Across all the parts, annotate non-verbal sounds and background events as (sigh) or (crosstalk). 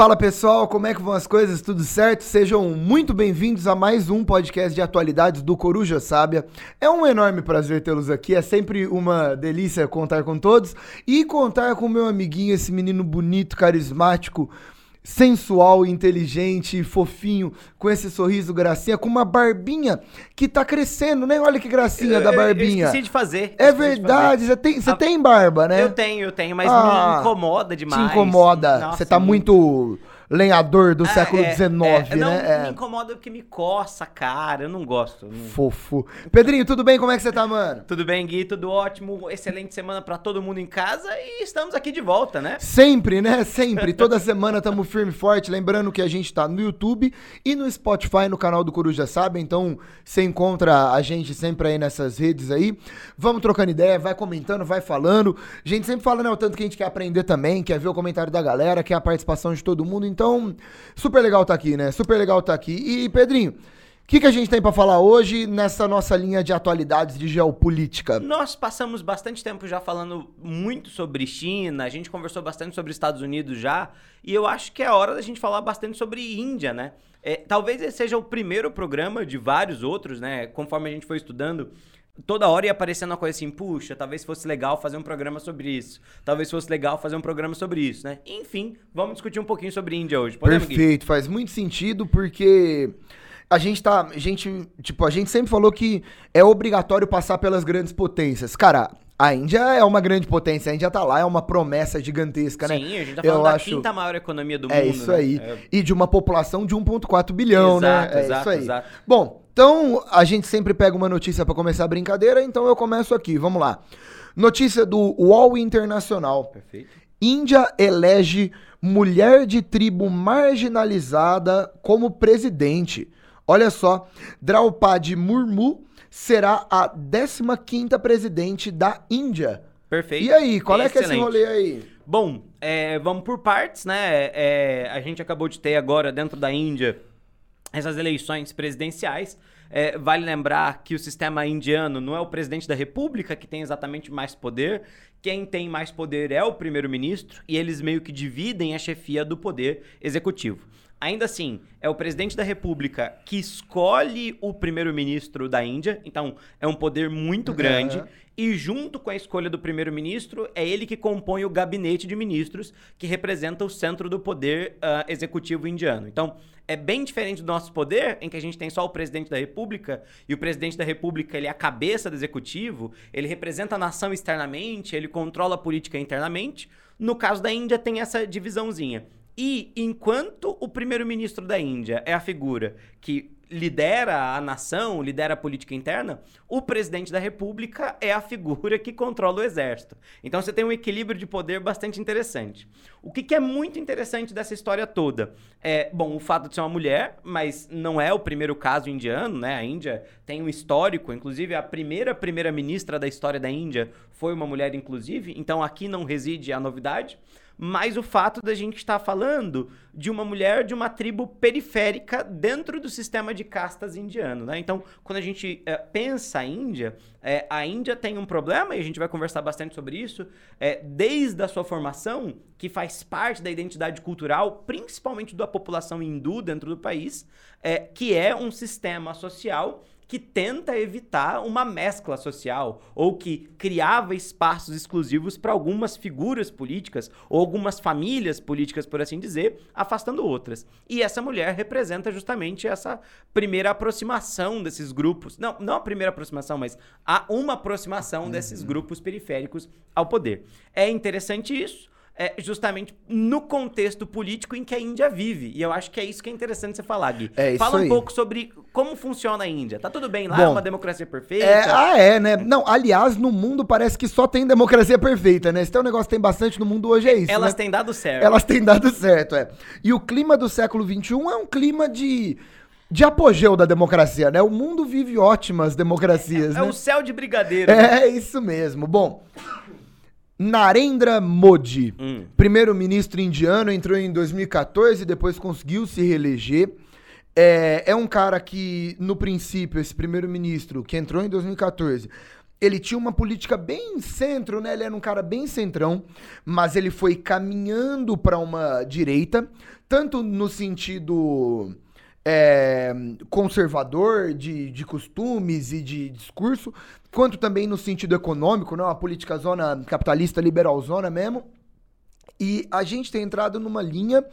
Fala pessoal, como é que vão as coisas? Tudo certo? Sejam muito bem-vindos a mais um podcast de atualidades do Coruja Sábia. É um enorme prazer tê-los aqui, é sempre uma delícia contar com todos e contar com meu amiguinho, esse menino bonito, carismático, sensual, inteligente, fofinho, com esse sorriso gracinha, com uma barbinha que tá crescendo, né? Olha que gracinha Eu- da barbinha. Eu esqueci de fazer. é esqueci de verdade, você tem, você A- tem barba, né? fazer. Eu tenho, eu tenho, mas Ah, me incomoda Te demais. incomoda. Nossa, Você tá muito lenhador do Ah, século é, XIX, é, Não, né? me É. incomoda porque me coça cara, eu não gosto. não- Fofo. Pedrinho, tudo bem? Como é que você tá, mano? Tudo bem, Gui? Tudo ótimo. Excelente semana pra todo mundo em casa e estamos aqui de volta, né? Sempre, né? Sempre. Toda (laughs) semana tamo firme e forte. Lembrando que a gente tá no YouTube e no Spotify, no canal do Coruja Sabe. Então, você encontra a gente sempre aí nessas redes aí. Vamos trocando ideia, vai comentando, vai falando. A gente sempre fala, né? O tanto que a gente quer aprender também, quer ver o comentário da galera, quer a participação de todo mundo. Então, super legal tá aqui, né? Super legal tá aqui. E, Pedrinho, o que, que a gente tem pra falar hoje nessa nossa linha de atualidades de geopolítica? Nós passamos bastante tempo já falando muito sobre China, a gente conversou bastante sobre Estados Unidos já, e eu acho que é hora da gente falar bastante sobre Índia, né? É, talvez esse seja o primeiro programa de vários outros, né? Conforme a gente foi estudando, toda hora ia aparecendo uma coisa assim, puxa, talvez fosse legal fazer um programa sobre isso, talvez fosse legal fazer um programa sobre isso, né? Enfim, vamos discutir um pouquinho sobre Índia hoje. Podemos, Gui? Perfeito, faz muito sentido porque a gente tá, a gente, tipo, a gente sempre falou que é obrigatório passar pelas grandes potências. Cara, a Índia é uma grande potência, a Índia tá lá, é uma promessa gigantesca, né? Sim, a gente tá Eu falando da acho- quinta maior economia do É mundo. isso né? aí. É, E de uma população de 1.4 bilhão, Exato, né? É exato, isso aí. exato. Bom, então a gente sempre pega uma notícia pra começar a brincadeira, então eu começo aqui, vamos lá. Notícia do UOL Internacional. Perfeito. Índia elege mulher de tribo marginalizada como presidente. Olha só, Draupadi Murmu será a 15ª presidente da Índia. Perfeito. E aí, qual é que é esse Excelente. rolê aí? Bom, é, vamos por partes, né? É, a gente acabou de ter agora dentro da Índia essas eleições presidenciais. É, vale lembrar que o sistema indiano não é o presidente da república que tem exatamente mais poder. Quem tem mais poder é o primeiro-ministro e eles meio que dividem a chefia do poder executivo. Ainda assim, é o presidente da república que escolhe o primeiro-ministro da Índia, então é um poder muito grande. E junto com a escolha do primeiro-ministro, é ele que compõe o gabinete de ministros, que representa o centro do poder ah, executivo indiano. Então, é bem diferente do nosso poder, em que a gente tem só o presidente da república, e o presidente da república ele é a cabeça do executivo, ele representa a nação externamente, ele controla a política internamente. No caso da Índia, tem essa divisãozinha. E enquanto o primeiro-ministro da Índia é a figura que lidera a nação, lidera a política interna, o presidente da república é a figura que controla o exército. Então você tem um equilíbrio de poder bastante interessante. O que, que é muito interessante dessa história toda? É, bom, o fato de ser uma mulher, mas não é o primeiro caso indiano, né? A Índia tem um histórico, inclusive a primeira primeira-ministra da história da Índia foi uma mulher, inclusive, então aqui não reside a novidade mas o fato da gente estar falando de uma mulher de uma tribo periférica dentro do sistema de castas indiano, né? Então, quando a gente eh, pensa a Índia, eh, a Índia tem um problema, e a gente vai conversar bastante sobre isso, eh, desde a sua formação, que faz parte da identidade cultural, principalmente da população hindu dentro do país, que é um sistema social que tenta evitar uma mescla social ou que criava espaços exclusivos para algumas figuras políticas ou algumas famílias políticas, por assim dizer, afastando outras. E essa mulher representa justamente essa primeira aproximação desses grupos. Não, não a primeira aproximação, mas a uma aproximação desses grupos periféricos ao poder. É interessante isso é, justamente no contexto político em que a Índia vive. E eu acho que é isso que é interessante você falar, Gui. É Fala um aí. pouco sobre como funciona a Índia. Tá tudo bem lá? Bom, é uma democracia perfeita? É, ah, é, né? Não, aliás, no mundo parece que só tem democracia perfeita, né? Se tem um negócio que tem bastante no mundo hoje é isso. Elas né? têm dado certo. Elas têm dado certo, é. E o clima do século XXI é um clima de, de apogeu da democracia, né? O mundo vive ótimas democracias, É né? o céu de brigadeiro. né? É isso mesmo. Bom, Narendra Modi, Hum. primeiro-ministro indiano, entrou em 2014 e depois conseguiu se reeleger. É, é um cara que, no princípio, esse primeiro-ministro, que entrou em 2014, ele tinha uma política bem centro, né? Ele era um cara bem centrão, mas ele foi caminhando para uma direita, tanto no sentido é, conservador de, de costumes e de discurso, quanto também no sentido econômico, né? Uma política zona capitalista, liberal zona mesmo. E a gente tem entrado numa linha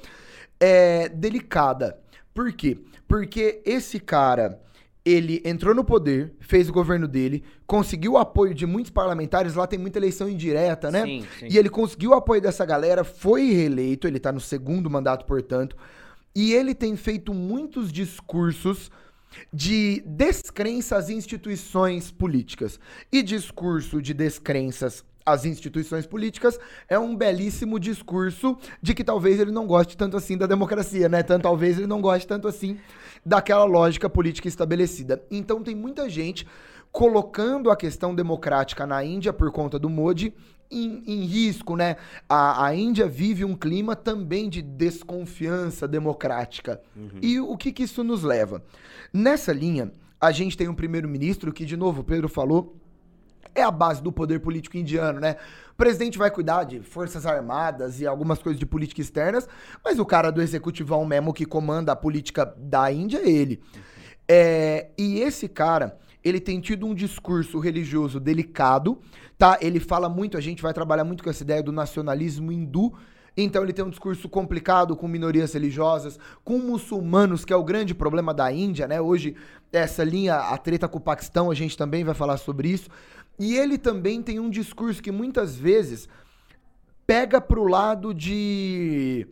é, delicada. Por quê? Porque esse cara ele entrou no poder, fez o governo dele, conseguiu o apoio de muitos parlamentares, lá tem muita eleição indireta, né? Sim, sim. E ele conseguiu o apoio dessa galera, foi reeleito, ele tá no segundo mandato, portanto. E ele tem feito muitos discursos de descrença às instituições políticas. E discurso de descrenças às instituições políticas é um belíssimo discurso de que talvez ele não goste tanto assim da democracia, né? Tanto talvez ele não goste tanto assim daquela lógica política estabelecida. Então tem muita gente colocando a questão democrática na Índia por conta do Modi em, em risco, né? A, a, Índia vive um clima também de desconfiança democrática. Uhum. E o que, que isso nos leva? Nessa linha, a gente tem um primeiro-ministro que, de novo, o Pedro falou, é a base do poder político indiano, né? O presidente vai cuidar de forças armadas e algumas coisas de política externas, mas o cara do executivão mesmo que comanda a política da Índia é ele. É, e esse cara, ele tem tido um discurso religioso delicado, tá? Ele fala muito, a gente vai trabalhar muito com essa ideia do nacionalismo hindu, então ele tem um discurso complicado com minorias religiosas, com muçulmanos, que é o grande problema da Índia, né? Hoje, essa linha, a treta com o Paquistão, a gente também vai falar sobre isso. E ele também tem um discurso que muitas vezes pega pro lado de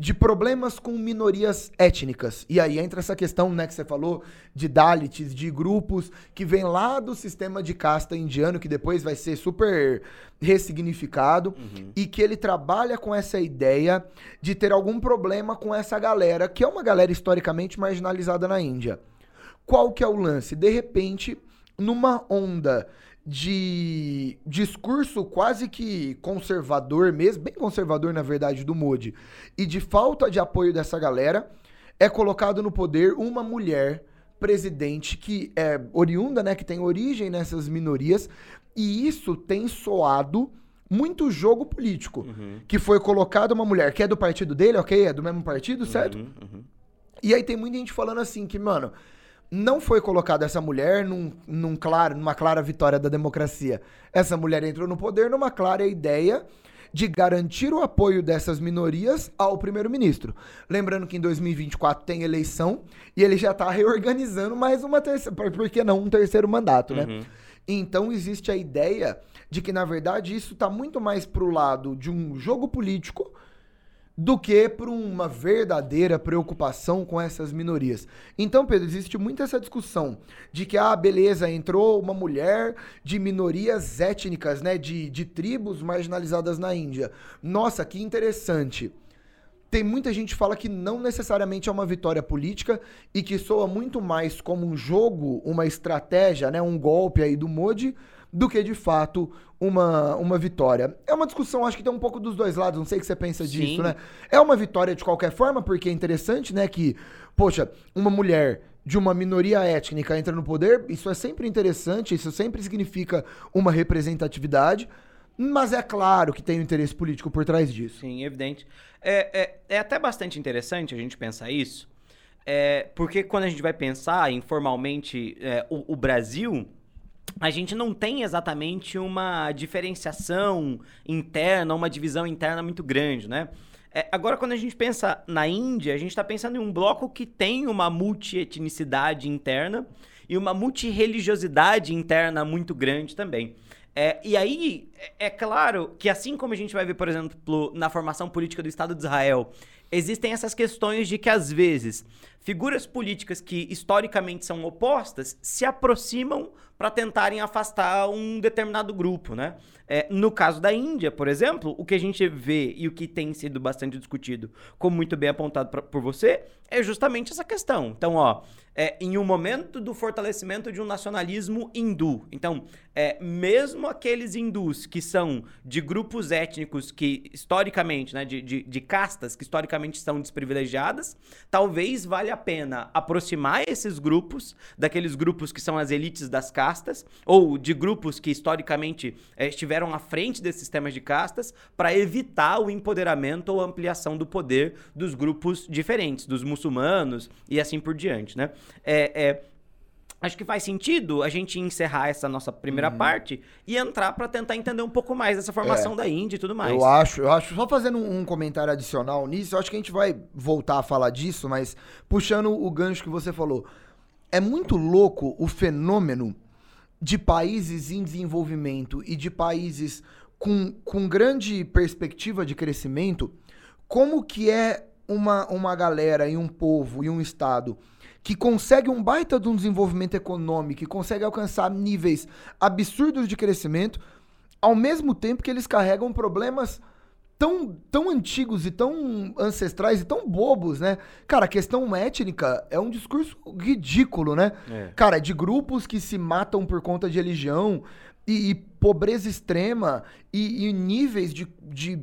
de problemas com minorias étnicas. E aí entra essa questão, né, que você falou, de Dalits, de grupos que vêm lá do sistema de casta indiano, que depois vai ser super ressignificado, uhum. e que ele trabalha com essa ideia de ter algum problema com essa galera, que é uma galera historicamente marginalizada na Índia. Qual que é o lance? De repente, numa onda de discurso quase que conservador mesmo, bem conservador na verdade do Modi, e de falta de apoio dessa galera, é colocado no poder uma mulher presidente que é oriunda, né, que tem origem nessas minorias, e isso tem soado muito jogo político, uhum. que foi colocada uma mulher que é do partido dele, ok? É do mesmo partido, certo? Uhum, uhum. E aí tem muita gente falando assim que, mano, não foi colocada essa mulher num, num claro, numa clara vitória da democracia. Essa mulher entrou no poder numa clara ideia de garantir o apoio dessas minorias ao primeiro-ministro. Lembrando que em 2024 tem eleição e ele já está reorganizando mais uma terceira, por que não um terceiro mandato, né? Uhum. Então existe a ideia de que na verdade isso está muito mais pro lado de um jogo político do que por uma verdadeira preocupação com essas minorias. Então, Pedro, existe muito essa discussão de que, ah, beleza, entrou uma mulher de minorias étnicas, né, de, de tribos marginalizadas na Índia. Nossa, que interessante. Tem muita gente que fala que não necessariamente é uma vitória política e que soa muito mais como um jogo, uma estratégia, né, um golpe aí do Modi, do que de fato uma, uma vitória. É uma discussão, acho que tem um pouco dos dois lados, não sei o que você pensa Sim. disso, né? É uma vitória de qualquer forma, porque é interessante, né, que, poxa, uma mulher de uma minoria étnica entra no poder, isso é sempre interessante, isso sempre significa uma representatividade. Mas é claro que tem um interesse político por trás disso. Sim, evidente. É, é, é até bastante interessante a gente pensar isso, é, porque quando a gente vai pensar informalmente é, o, o Brasil, a gente não tem exatamente uma diferenciação interna, uma divisão interna muito grande, né? É, agora, quando a gente pensa na Índia, a gente está pensando em um bloco que tem uma multietnicidade interna e uma multireligiosidade interna muito grande também. É, e aí, é, é claro que assim como a gente vai ver, por exemplo, na formação política do Estado de Israel, existem essas questões de que, às vezes, figuras políticas que historicamente são opostas se aproximam para tentarem afastar um determinado grupo, né? É, no caso da Índia, por exemplo, o que a gente vê e o que tem sido bastante discutido, como muito bem apontado pra, por você, é justamente essa questão. Então, ó, é, em um momento do fortalecimento de um nacionalismo hindu. Então, é, mesmo aqueles hindus que são de grupos étnicos que historicamente, né, de, de, de castas que historicamente são desprivilegiadas. Talvez valha a pena aproximar esses grupos daqueles grupos que são as elites das castas, ou de grupos que historicamente eh, estiveram à frente desses sistemas de castas, para evitar o empoderamento ou ampliação do poder dos grupos diferentes, dos muçulmanos e assim por diante, né? É, é, acho que faz sentido a gente encerrar essa nossa primeira uhum. parte e entrar para tentar entender um pouco mais dessa formação é, da Índia e tudo mais. Eu acho, eu acho, só fazendo um, um, comentário adicional nisso, eu acho que a gente vai voltar a falar disso, mas puxando o gancho que você falou. É muito louco o fenômeno de países em desenvolvimento e de países com, com grande perspectiva de crescimento, como que é uma, uma galera e um povo e um estado que consegue um baita de um desenvolvimento econômico, que consegue alcançar níveis absurdos de crescimento, ao mesmo tempo que eles carregam problemas tão, tão antigos e tão ancestrais e tão bobos, né? Cara, a questão étnica é um discurso ridículo, né? É. Cara, de grupos que se matam por conta de religião e, e pobreza extrema e, e níveis de, de,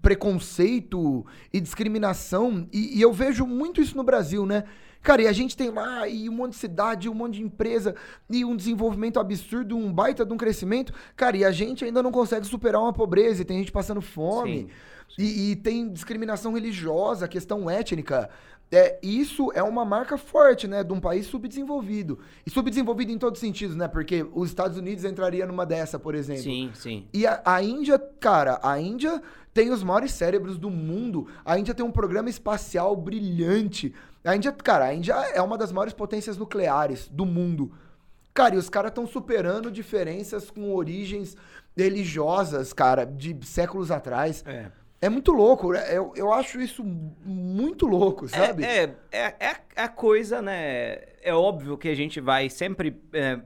preconceito e discriminação. E, e eu vejo muito isso no Brasil, né? Cara, e a gente tem lá e um monte de cidade, um monte de empresa e um desenvolvimento absurdo, um baita de um crescimento. Cara, e a gente ainda não consegue superar uma pobreza, e tem gente passando fome. Sim, sim. E, e, tem discriminação religiosa, questão étnica. É, isso é uma marca forte, né, de um país subdesenvolvido. E subdesenvolvido em todos os sentidos, né? Porque os Estados Unidos entraria numa dessa, por exemplo. Sim, sim. E a, a Índia, cara, a Índia tem os maiores cérebros do mundo. A Índia tem um programa espacial brilhante. A Índia, cara, a Índia é uma das maiores potências nucleares do mundo. Cara, e os caras estão superando diferenças com origens religiosas, cara, de séculos atrás. É. É muito louco, né? eu, eu acho isso muito louco, é, sabe? É, é, é, é a coisa, né? É óbvio que a gente vai sempre é,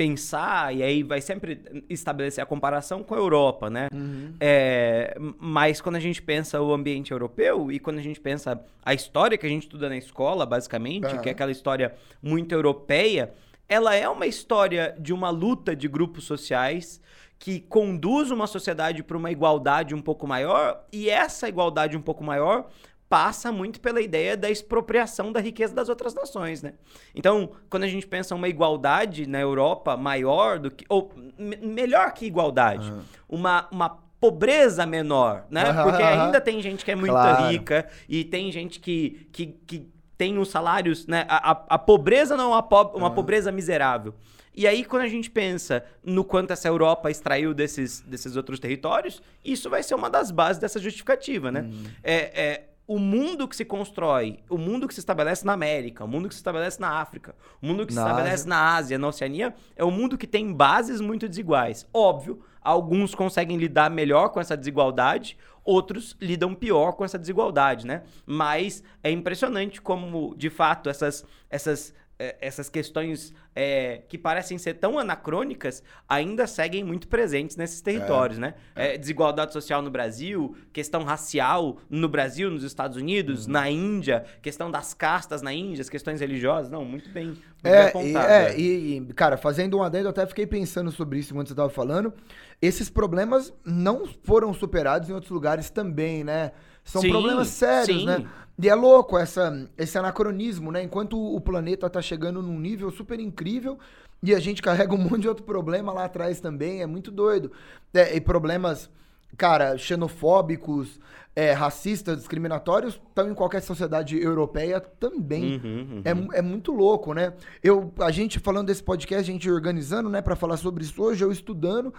pensar e aí vai sempre estabelecer a comparação com a Europa, né? Uhum. É, mas quando a gente pensa o ambiente europeu e quando a gente pensa a história que a gente estuda na escola, basicamente, uhum. que é aquela história muito europeia, ela é uma história de uma luta de grupos sociais que conduz uma sociedade para uma igualdade um pouco maior e essa igualdade um pouco maior passa muito pela ideia da expropriação da riqueza das outras nações, né? Então, quando a gente pensa uma igualdade na Europa maior do que ou melhor que igualdade, uhum. uma, uma pobreza menor, né? Porque ainda tem gente que é muito claro. rica e tem gente que, que, que tem os salários, né? A, a, a pobreza não é uma, po uma uhum. pobreza miserável. E aí, quando a gente pensa no quanto essa Europa extraiu desses, desses outros territórios, isso vai ser uma das bases dessa justificativa, né? Uhum. É, é, o mundo que se constrói, o mundo que se estabelece na América, o mundo que se estabelece na África, o mundo que na se estabelece Ásia. na Ásia, na Oceania, é um mundo que tem bases muito desiguais. Óbvio, alguns conseguem lidar melhor com essa desigualdade, outros lidam pior com essa desigualdade, né? Mas é impressionante como, de fato, essas, essas é, essas questões é, que parecem ser tão anacrônicas ainda seguem muito presentes nesses territórios, é, né? É. desigualdade social no Brasil, questão racial no Brasil, nos Estados Unidos, uhum. na Índia, questão das castas na Índia, as questões religiosas, não, muito bem, muito é, bem apontado. É, e, e, cara, fazendo um adendo, eu até fiquei pensando sobre isso enquanto você estava falando. Esses problemas não foram superados em outros lugares também, né? São sim, problemas sérios, sim. né? E é louco essa, esse anacronismo, né? Enquanto o planeta tá chegando num nível super incrível e a gente carrega um monte de outro problema lá atrás também, é muito doido. É, e problemas, cara, xenofóbicos, é, racistas, discriminatórios, estão em qualquer sociedade europeia também. Uhum, uhum. É, é muito louco, né? Eu, a gente falando desse podcast, a gente organizando, né, para falar sobre isso hoje, eu estudando.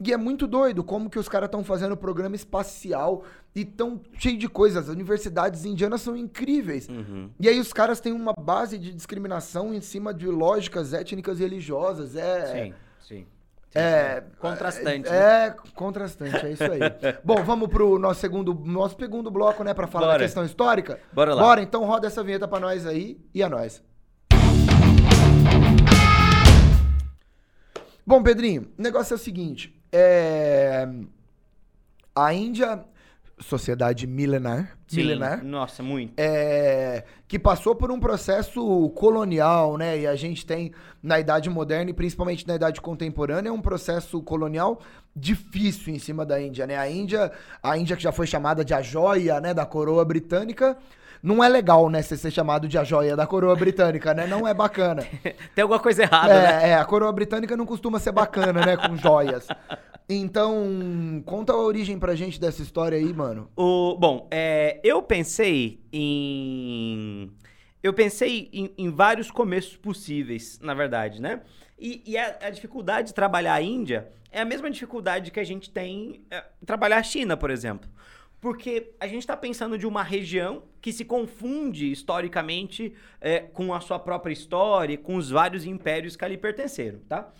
E é muito doido como que os caras estão fazendo programa espacial e tão cheio de coisas. As universidades indianas são incríveis. Uhum. E aí os caras têm uma base de discriminação em cima de lógicas étnicas e religiosas. É, sim, sim. É, contrastante. É, né? é, contrastante, é isso aí. (laughs) Bom, vamos pro nosso segundo, nosso segundo bloco, né, para falar Bora. da questão histórica. Bora lá. Bora, então roda essa vinheta para nós aí e a nós. Bom, Pedrinho, o negócio é o seguinte. É... A Índia sociedade milenar. Sim, milenar. Nossa, muito. é, que passou por um processo colonial, né? E a gente tem na idade moderna e principalmente na idade contemporânea um processo colonial difícil em cima da Índia, né? A Índia, a Índia que já foi chamada de a joia, né, da coroa britânica, não é legal, né, você ser chamado de a joia da coroa britânica, né? Não é bacana. (laughs) Tem alguma coisa errada, né? É, é, a coroa britânica não costuma ser bacana, né, com joias. Então, conta a origem pra gente dessa história aí, mano. O, bom, é, eu pensei em. Eu pensei em, em vários começos possíveis, na verdade, né? E, e a, a dificuldade de trabalhar a Índia é a mesma dificuldade que a gente tem é, trabalhar a China, por exemplo. Porque a gente está pensando de uma região que se confunde historicamente é, com a sua própria história, com os vários impérios que ali pertenceram, tá?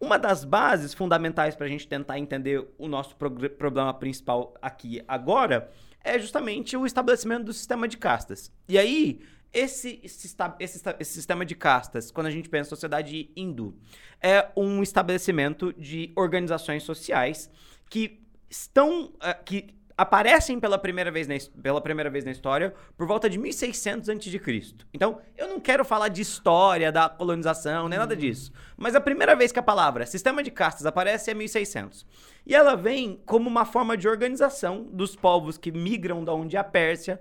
Uma das bases fundamentais para a gente tentar entender o nosso problema principal aqui agora é justamente o estabelecimento do sistema de castas. E aí, esse, esse, esse esse sistema de castas, quando a gente pensa em sociedade hindu, é um estabelecimento de organizações sociais que estão. eh, que aparecem pela primeira vez na, pela primeira vez na história por volta de 1600 a.C. Então, eu não quero falar de história da colonização, nem nada disso. Mas a primeira vez que a palavra sistema de castas aparece é 1600. E ela vem como uma forma de organização dos povos que migram da onde é a Pérsia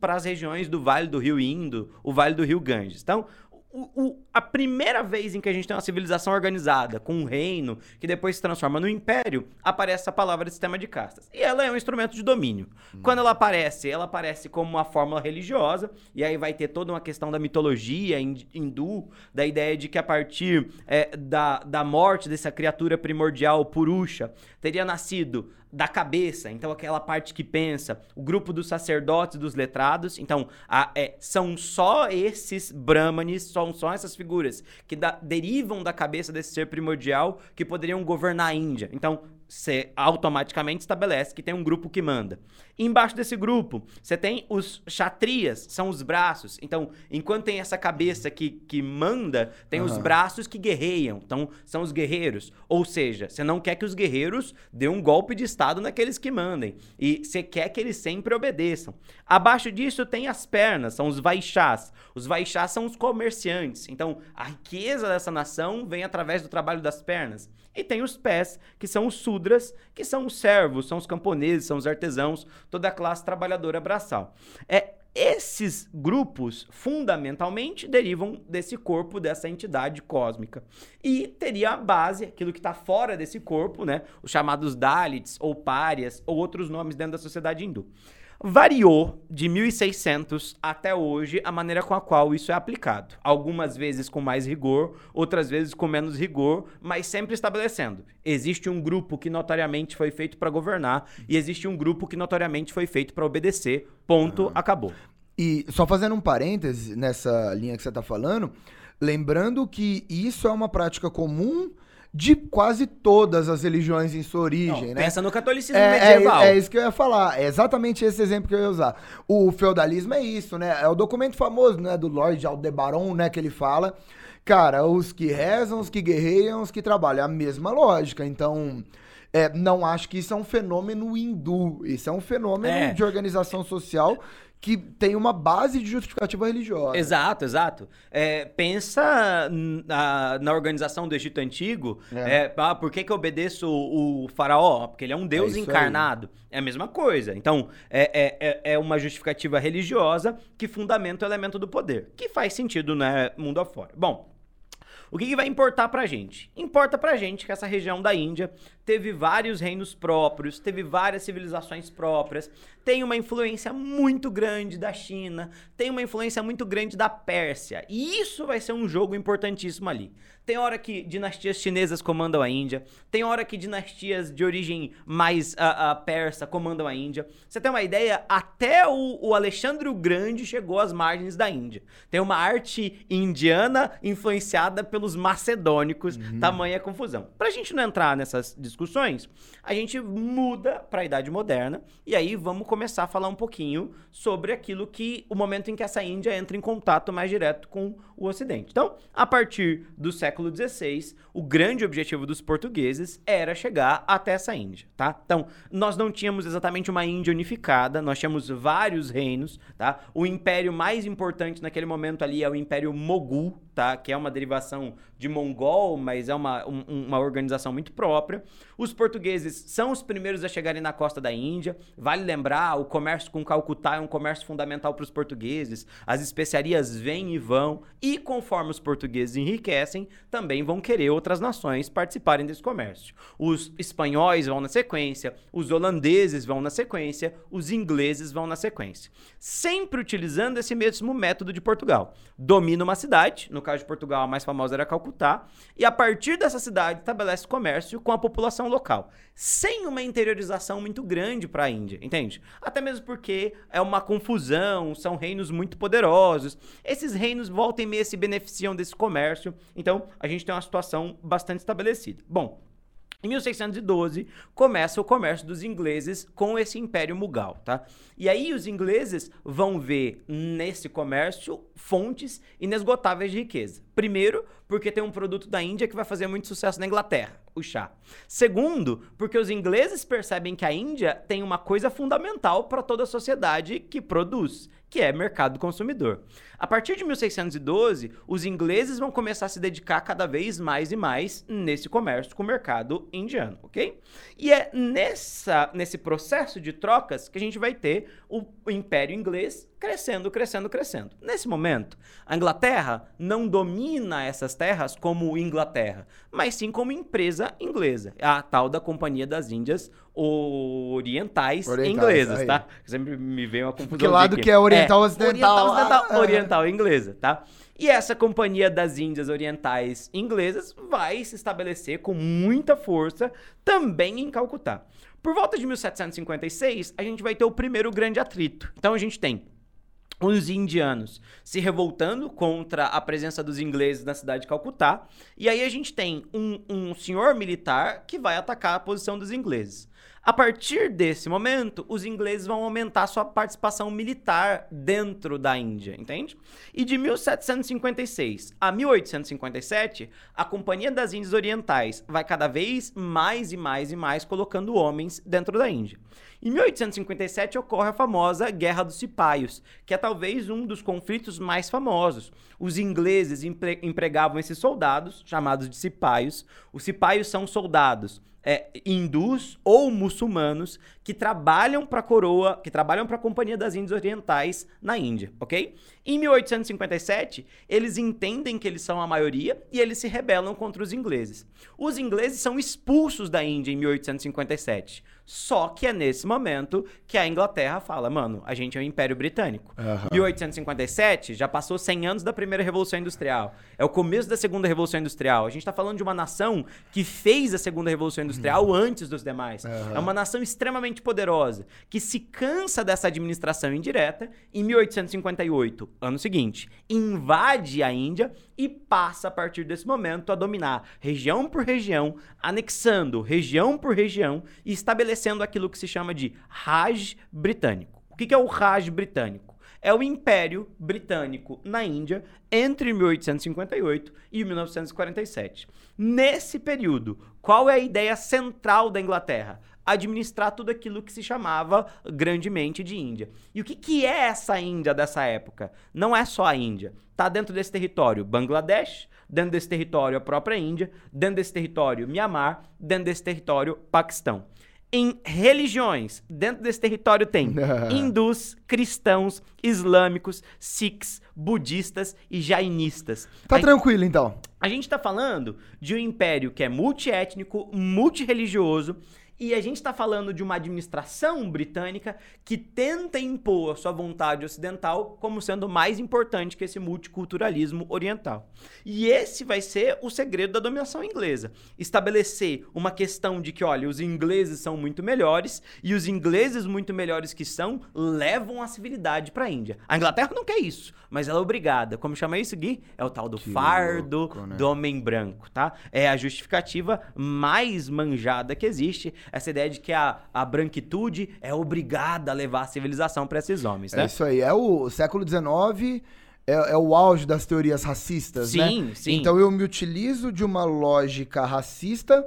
para as regiões do Vale do Rio Indo, o Vale do Rio Ganges. Então, o- o- a primeira vez em que a gente tem uma civilização organizada, com um reino, que depois se transforma no império, aparece a palavra sistema de castas. E ela é um instrumento de domínio. Quando ela aparece, ela aparece como uma fórmula religiosa, e aí vai ter toda uma questão da mitologia hin- hindu, da ideia de que a partir é, da, da morte dessa criatura primordial, Purusha, teria nascido da cabeça, então aquela parte que pensa, o grupo dos sacerdotes dos letrados, então a- é, são só esses brahmanes, são só essas figuras que da- derivam da cabeça desse ser primordial que poderiam governar a Índia. Então você automaticamente estabelece que tem um grupo que manda. Embaixo desse grupo, você tem os kshatriyas, são os braços. Então, enquanto tem essa cabeça que, que manda, tem os Aham. braços que guerreiam. Então, são os guerreiros. Ou seja, você não quer que os guerreiros dêem um golpe de estado naqueles que mandem. E você quer que eles sempre obedeçam. Abaixo disso tem as pernas, são os vaixás. Os vaixás são os comerciantes. Então, a riqueza dessa nação vem através do trabalho das pernas. E tem os pés, que são os sudras, que são os servos, são os camponeses, são os artesãos, toda a classe trabalhadora braçal. É, esses grupos, fundamentalmente, derivam desse corpo, dessa entidade cósmica. E teria a base, aquilo que está fora desse corpo, né? Os chamados Dalits, ou párias, ou outros nomes dentro da sociedade hindu. Variou de 1600 até hoje a maneira com a qual isso é aplicado. Algumas vezes com mais rigor, outras vezes com menos rigor, mas sempre estabelecendo. Existe um grupo que notoriamente foi feito para governar e existe um grupo que notoriamente foi feito para obedecer. Ponto, acabou. E só fazendo um parêntese nessa linha que você tá falando, lembrando que isso é uma prática comum de quase todas as religiões em sua origem, Não, né? Pensa no catolicismo É, medieval. é, é isso que eu ia falar. É exatamente esse exemplo que eu ia usar. O feudalismo é isso, né? É o documento famoso, né? Do Lord Aldebaran, né? Que ele fala. Cara, os que rezam, os que guerreiam, os que trabalham. É a mesma lógica. Então, é, não acho que isso é um fenômeno hindu. Isso é um fenômeno É. de organização social que tem uma base de justificativa religiosa. Exato, exato. É, pensa na, na organização do Egito Antigo. É. É, ah, por que, que eu obedeço o, o faraó? Porque ele é um deus isso aí. encarnado. É a mesma coisa. Então, é, é, é- é uma justificativa religiosa que fundamenta o elemento do poder. Que faz sentido, né, mundo afora. Bom, o que, que vai importar pra gente? Importa pra gente que essa região da Índia teve vários reinos próprios, teve várias civilizações próprias, tem uma influência muito grande da China, tem uma influência muito grande da Pérsia. E isso vai ser um jogo importantíssimo ali. Tem hora que dinastias chinesas comandam a Índia, tem hora que dinastias de origem mais ah, ah, persa comandam a Índia. Você tem uma ideia? Até o, o Alexandre o Grande chegou às margens da Índia. Tem uma arte indiana influenciada pelos macedônicos, tamanha confusão. Pra gente não entrar nessas discussões, a gente muda pra Idade Moderna e aí vamos começar a falar um pouquinho sobre aquilo que o momento em que essa Índia entra em contato mais direto com o Ocidente. Então, a partir do século século XVI, o grande objetivo dos portugueses era chegar até essa Índia, tá? Então, nós não tínhamos exatamente uma Índia unificada, nós tínhamos vários reinos, tá? O império mais importante naquele momento ali é o Império Mogul, tá? Que é uma derivação de mongol, mas é uma, um, uma organização muito própria. Os portugueses são os primeiros a chegarem na costa da Índia. Vale lembrar, o comércio com Calcutá é um comércio fundamental para os portugueses. As especiarias vêm e vão, e conforme os portugueses enriquecem, também vão querer outras nações participarem desse comércio. Os espanhóis vão na sequência, os holandeses vão na sequência, os ingleses vão na sequência. Sempre utilizando esse mesmo método de Portugal. Domina uma cidade, no caso de Portugal, a mais famosa era Calcutá, e a partir dessa cidade estabelece comércio com a população local, sem uma interiorização muito grande para a Índia, entende? Até mesmo porque é uma confusão, são reinos muito poderosos. Esses reinos voltam e meia se beneficiam desse comércio, então a gente tem uma situação bastante estabelecida. Bom, em 1612 começa o comércio dos ingleses com esse Império Mughal, tá? E aí os ingleses vão ver nesse comércio fontes inesgotáveis de riqueza. Primeiro, porque tem um produto da Índia que vai fazer muito sucesso na Inglaterra, o chá. Segundo, porque os ingleses percebem que a Índia tem uma coisa fundamental para toda a sociedade que produz, que é mercado consumidor. A partir de 1612, os ingleses vão começar a se dedicar cada vez mais e mais nesse comércio com o mercado indiano, ok? E é nessa, nesse processo de trocas que a gente vai ter o Império Inglês crescendo, crescendo, crescendo. Nesse momento, a Inglaterra não domina essas terras como Inglaterra, mas sim como empresa inglesa, a tal da Companhia das Índias Orientais, Orientais Inglesas, aí. tá? Sempre me vem uma confusão. Que lado que é Oriental é, Ocidental? Oriental Ocidental, ah, Oriental Inglesa, tá? E essa Companhia das Índias Orientais Inglesas vai se estabelecer com muita força também em Calcutá. Por volta de 1756, a gente vai ter o primeiro grande atrito. Então a gente tem os indianos se revoltando contra a presença dos ingleses na cidade de Calcutá. E aí a gente tem um, um senhor militar que vai atacar a posição dos ingleses. A partir desse momento, os ingleses vão aumentar sua participação militar dentro da Índia, entende? E de 1756 a 1857, a Companhia das Índias Orientais vai cada vez mais e mais e mais colocando homens dentro da Índia. Em 1857 ocorre a famosa Guerra dos Cipaios, que é talvez um dos conflitos mais famosos. Os ingleses empregavam esses soldados, chamados de cipaios. Os cipaios são soldados é, hindus ou muçulmanos que trabalham para a coroa, que trabalham para a Companhia das Índias Orientais na Índia, ok? Em 1857, eles entendem que eles são a maioria e eles se rebelam contra os ingleses. Os ingleses são expulsos da Índia em 1857. Só que é nesse momento que a Inglaterra fala, mano, a gente é um Império Britânico. Uhum. 1857 já passou 100 anos da primeira Revolução Industrial. É o começo da segunda Revolução Industrial. A gente está falando de uma nação que fez a segunda Revolução Industrial uhum. antes dos demais. Uhum. É uma nação extremamente poderosa que se cansa dessa administração indireta. Em 1858, ano seguinte, invade a Índia e passa a partir desse momento a dominar região por região, anexando região por região e estabelecendo aquilo que se chama de Raj britânico. O que é o Raj britânico? É o Império Britânico na Índia entre 1858 e 1947. Nesse período, qual é a ideia central da Inglaterra? administrar tudo aquilo que se chamava grandemente de Índia. E o que, que é essa Índia dessa época? Não é só a Índia. Está dentro desse território Bangladesh, dentro desse território a própria Índia, dentro desse território Mianmar, dentro desse território Paquistão. Em religiões, dentro desse território tem (laughs) hindus, cristãos, islâmicos, sikhs, budistas e jainistas. Tá a tranquilo então. A gente está falando de um império que é multiétnico, multireligioso e a gente está falando de uma administração britânica que tenta impor a sua vontade ocidental como sendo mais importante que esse multiculturalismo oriental. E esse vai ser o segredo da dominação inglesa: estabelecer uma questão de que, olha, os ingleses são muito melhores e os ingleses muito melhores que são levam a civilidade para a Índia. A Inglaterra não quer isso, mas ela é obrigada. Como chama isso, Gui? É o tal do que fardo louco, né? do homem branco, tá? É a justificativa mais manjada que existe essa ideia de que a, a branquitude é obrigada a levar a civilização para esses homens, né? É isso aí. É o século XIX é, é o auge das teorias racistas, sim, né? Sim, sim. Então eu me utilizo de uma lógica racista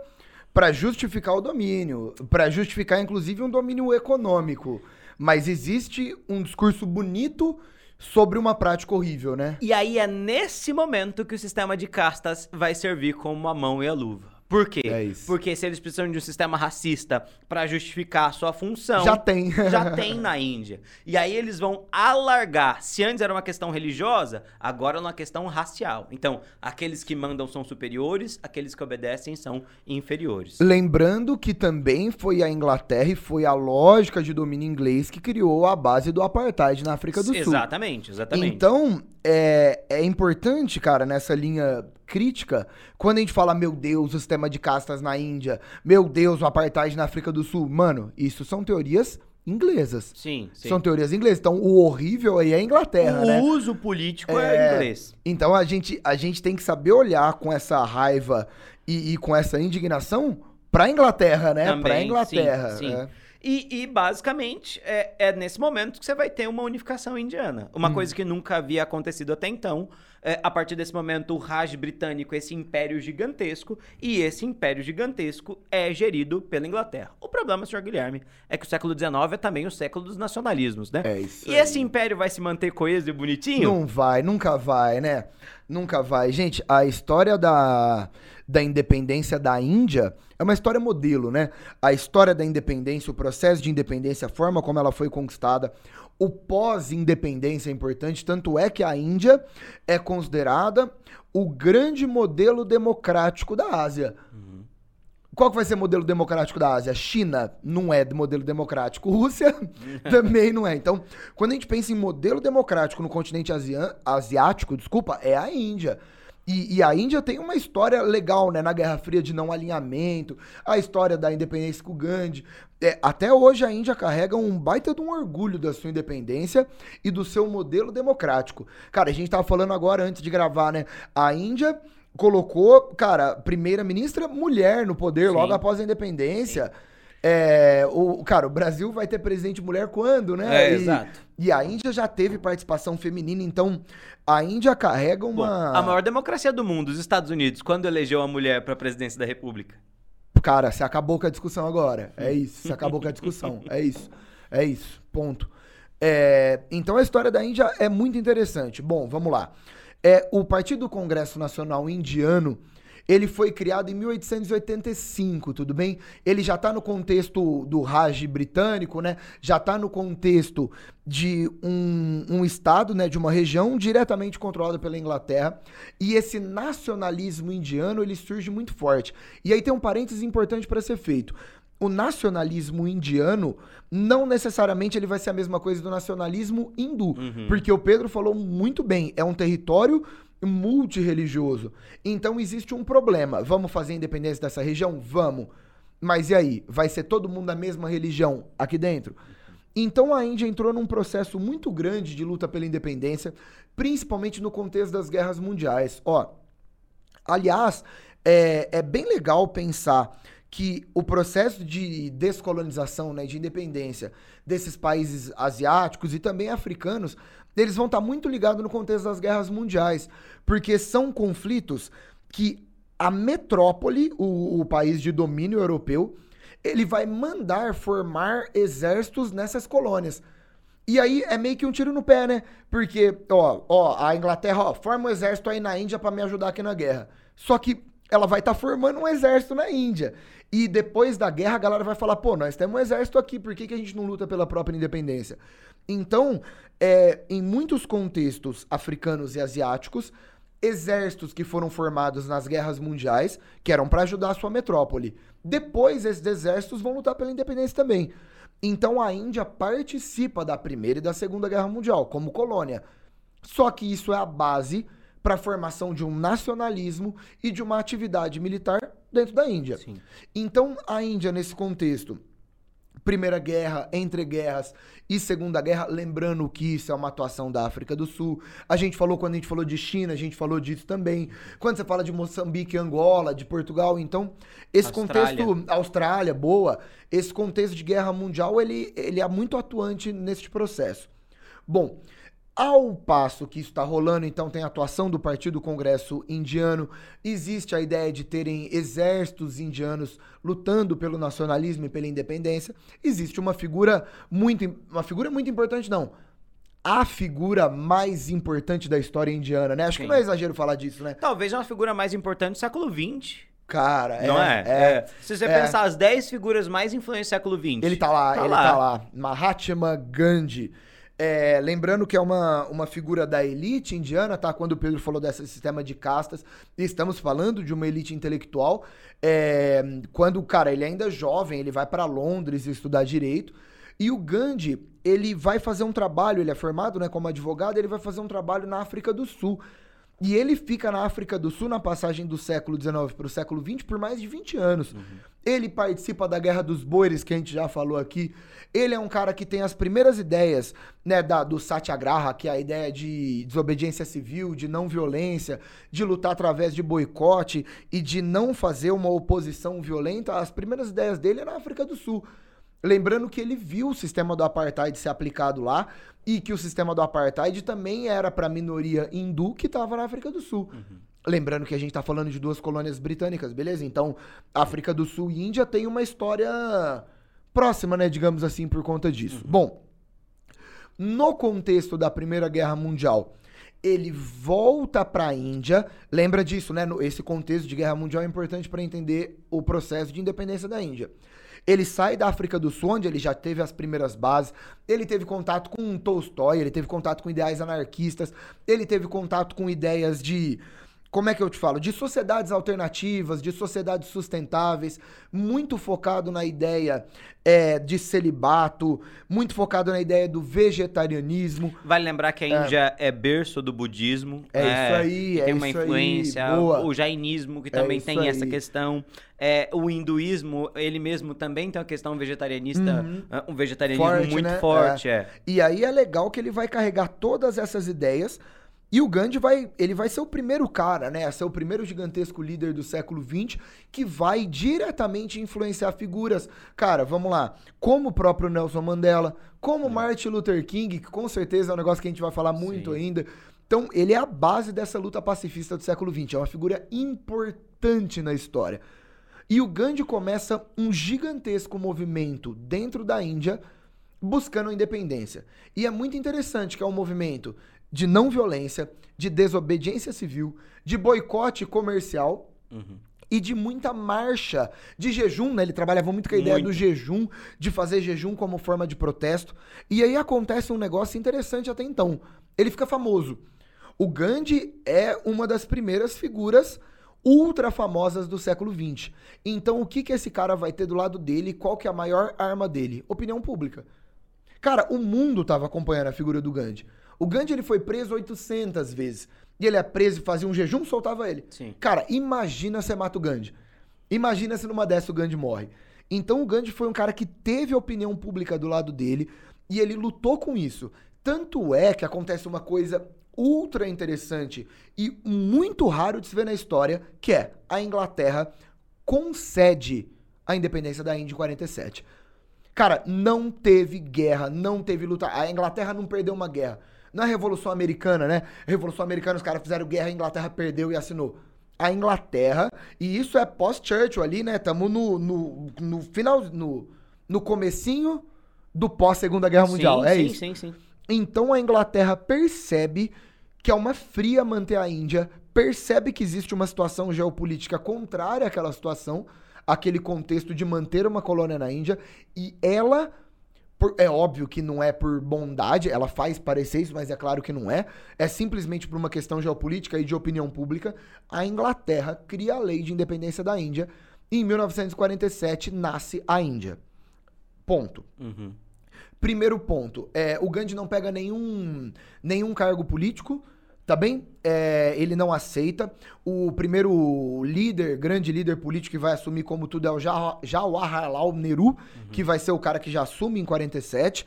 para justificar o domínio, para justificar inclusive um domínio econômico. Mas existe um discurso bonito sobre uma prática horrível, né? E aí é nesse momento que o sistema de castas vai servir como a mão e a luva. Por quê? É isso. Porque se eles precisam de um sistema racista para justificar a sua função. Já tem. (laughs) já tem na Índia. E aí eles vão alargar. Se antes era uma questão religiosa, agora é uma questão racial. Então, aqueles que mandam são superiores, aqueles que obedecem são inferiores. Lembrando que também foi a Inglaterra e foi a lógica de domínio inglês que criou a base do apartheid na África do Sul. Exatamente, exatamente. Então, é, é importante, cara, nessa linha crítica, quando a gente fala, meu Deus, o sistema de castas na Índia, meu Deus, o apartheid na África do Sul, mano, isso são teorias inglesas. Sim, sim. São teorias inglesas. Então, o horrível aí é a Inglaterra, o né? uso político é, é, inglês. Então, a gente, a gente tem que saber olhar com essa raiva e, e com essa indignação pra Inglaterra, né? Também, pra Inglaterra. Sim, sim. É. E, e, basicamente é, é, nesse momento que você vai ter uma unificação indiana. Uma hum. coisa que nunca havia acontecido até então. É, a partir desse momento, o Raj britânico, esse império gigantesco, e esse império gigantesco é gerido pela Inglaterra. O problema, senhor Guilherme, é que o século XIX é também o século dos nacionalismos, né? É isso. E aí. esse império vai se manter coeso e bonitinho? Não vai, nunca vai, né? Nunca vai. Gente, a história da, da independência da Índia é uma história modelo, né? A história da independência, o processo de independência, a forma como ela foi conquistada, o pós-independência é importante, tanto é que a Índia é considerada o grande modelo democrático da Ásia. Uhum. Qual que vai ser o modelo democrático da Ásia? China não é modelo democrático. (laughs) Rússia também não é. Então, quando a gente pensa em modelo democrático no continente asiático, desculpa, é a Índia. E, e, a Índia tem uma história legal, né? Na Guerra Fria de não alinhamento, a história da independência com Gandhi. É, até hoje a Índia carrega um baita de um orgulho da sua independência e do seu modelo democrático. Cara, a gente tava falando agora antes de gravar, né? A Índia colocou, cara, primeira-ministra mulher no poder Sim. logo após a independência. Sim. É, o, cara, o Brasil vai ter presidente mulher quando, né? É, e, exato. E a Índia já teve participação feminina, então a Índia carrega uma. Bom, a maior democracia do mundo, os Estados Unidos, quando elegeu a mulher para a presidência da República? Cara, você acabou com a discussão agora. É isso, você acabou com a discussão. (laughs) É isso. É isso. Ponto. É, então a história da Índia é muito interessante. Bom, vamos lá. É, o Partido Congresso Nacional Indiano ele foi criado em 1885, tudo bem? Ele já está no contexto do Raj britânico, né? Já está no contexto de um, um estado, né? De uma região diretamente controlada pela Inglaterra. E esse nacionalismo indiano, ele surge muito forte. E aí tem um parênteses importante para ser feito o nacionalismo indiano não necessariamente ele vai ser a mesma coisa do nacionalismo hindu, uhum. porque o Pedro falou muito bem, é um território multirreligioso. Então existe um problema. Vamos fazer independência dessa região? Vamos. Mas e aí? Vai ser todo mundo da mesma religião aqui dentro? Então a Índia entrou num processo muito grande de luta pela independência, principalmente no contexto das guerras mundiais. Ó, aliás, é, é bem legal pensar que o processo de descolonização, né, de independência desses países asiáticos e também africanos eles vão estar tá muito ligados no contexto das guerras mundiais, porque são conflitos que a metrópole, o, o país de domínio europeu, ele vai mandar formar exércitos nessas colônias. E aí é meio que um tiro no pé, né? Porque, ó, ó, a Inglaterra, ó, forma um exército aí na Índia para me ajudar aqui na guerra. Só que ela vai estar tá formando um exército na Índia. E depois da guerra, a galera vai falar: pô, nós temos um exército aqui, por que, que a gente não luta pela própria independência? Então, é, em muitos contextos africanos e asiáticos, exércitos que foram formados nas guerras mundiais, que eram para ajudar a sua metrópole. Depois, esses exércitos vão lutar pela independência também. Então, a Índia participa da Primeira e da Segunda Guerra Mundial como colônia. Só que isso é a base para a formação de um nacionalismo e de uma atividade militar dentro da Índia. Sim. Então, a Índia, nesse contexto, Primeira Guerra, entre guerras e Segunda Guerra, lembrando que isso é uma atuação da África do Sul. A gente falou quando a gente falou de China, a gente falou disso também. Quando você fala de Moçambique, Angola, de Portugal, então esse Austrália. contexto Austrália, boa, esse contexto de guerra mundial, ele ele é muito atuante nesse processo. Bom, Ao passo que isso está rolando, então tem a atuação do Partido Congresso Indiano, existe a ideia de terem exércitos indianos lutando pelo nacionalismo e pela independência. Existe uma figura muito, uma figura muito importante, não. A figura mais importante da história indiana, né? Acho Sim. que não é exagero falar disso, né? Talvez é uma figura mais importante do século XX. Cara, Não é? é, Se você é. pensar as 10 figuras mais influentes do século XX. Ele tá lá, Tá ele lá. tá lá. Mahatma Gandhi. É, lembrando que é uma, uma figura da elite indiana, tá? Quando o Pedro falou desse sistema de castas, estamos falando de uma elite intelectual. É, quando, cara, ele ainda é jovem, ele vai para Londres estudar direito. E o Gandhi, ele vai fazer um trabalho, ele é formado né, como advogado, ele vai fazer um trabalho na África do Sul. E ele fica na África do Sul na passagem do século XIX para o século XX por mais de 20 anos. Ele participa da Guerra dos Boeres, que a gente já falou aqui. Ele é um cara que tem as primeiras ideias né, da, do Satyagraha, que é a ideia de desobediência civil, de não violência, de lutar através de boicote e de não fazer uma oposição violenta. As primeiras ideias dele é na África do Sul. Lembrando que ele viu o sistema do apartheid ser aplicado lá e que o sistema do apartheid também era para a minoria hindu que estava na África do Sul. Lembrando que a gente tá falando de duas colônias britânicas, beleza? Então, África do Sul e Índia tem uma história próxima, né, digamos assim, por conta disso. Bom, no contexto da Primeira Guerra Mundial, ele volta para a Índia. Lembra disso, né? Esse contexto de guerra mundial é importante para entender o processo de independência da Índia. Ele sai da África do Sul, onde ele já teve as primeiras bases. Ele teve contato com Tolstói, ele teve contato com ideais anarquistas, ele teve contato com ideias de. Como é que eu te falo? De sociedades alternativas, de sociedades sustentáveis, muito focado na ideia é, de celibato, muito focado na ideia do vegetarianismo. Vale lembrar que a Índia é, berço do budismo. É né, isso aí, é Tem uma isso aí, influência. boa. O jainismo, que É também tem essa aí. questão. É, o hinduísmo, ele mesmo também tem uma questão vegetarianista, ah, um vegetarianismo Uhum. Forte, muito né? forte. É. E aí é legal que ele vai carregar todas essas ideias e o Gandhi vai, ele vai ser o primeiro cara, né, a ser o primeiro gigantesco líder do século XX que vai diretamente influenciar figuras. Cara, vamos lá, como o próprio Nelson Mandela, como Martin Luther King, que com certeza é um negócio que a gente vai falar muito Sim. ainda. Então, ele é a base dessa luta pacifista do século XX, é uma figura importante na história. E o Gandhi começa um gigantesco movimento dentro da Índia buscando a independência. E é muito interessante que é um movimento de não violência, de desobediência civil, de boicote comercial Uhum. e de muita marcha, de jejum, né? Ele trabalhava muito com a ideia Muito. do jejum, de fazer jejum como forma de protesto. E aí acontece um negócio interessante até então. Ele fica famoso. O Gandhi é uma das primeiras figuras ultra famosas do século XX. Então, o que que esse cara vai ter do lado dele? Qual que é a maior arma dele? Opinião pública. Cara, o mundo tava acompanhando a figura do Gandhi. O Gandhi ele foi preso 800 vezes. E ele é preso fazia um jejum, soltava ele. Sim. Cara, imagina você mata o Gandhi. Imagina se numa dessa o Gandhi morre. Então o Gandhi foi um cara que teve a opinião pública do lado dele e ele lutou com isso. Tanto é que acontece uma coisa ultra interessante e muito raro de se ver na história, que é a Inglaterra concede a independência da Índia em 47. Cara, não teve guerra, não teve luta. A Inglaterra não perdeu uma guerra. Na Revolução Americana, né? A Revolução Americana, os caras fizeram guerra, a Inglaterra perdeu e assinou. A Inglaterra, e isso é pós-Churchill ali, né? Tamo no, no, no final, no, no comecinho do pós-Segunda Guerra Mundial. sim, é sim, isso. sim, sim. Então a Inglaterra percebe que é uma fria manter a Índia, percebe que existe uma situação geopolítica contrária àquela situação, aquele contexto de manter uma colônia na Índia, e ela. Por- é óbvio que não é por bondade, ela faz parecer isso, mas é claro que não é. É simplesmente por uma questão geopolítica e de opinião pública. A Inglaterra cria a lei de independência da Índia. E em 1947 nasce a Índia. Ponto. Uhum. Primeiro ponto, é, o Gandhi não pega nenhum, nenhum cargo político, tá bem? É, ele não aceita. O primeiro líder, grande líder político que vai assumir como tudo é o Jawa- Jawaharlal Nehru, que vai ser o cara que já assume em 47.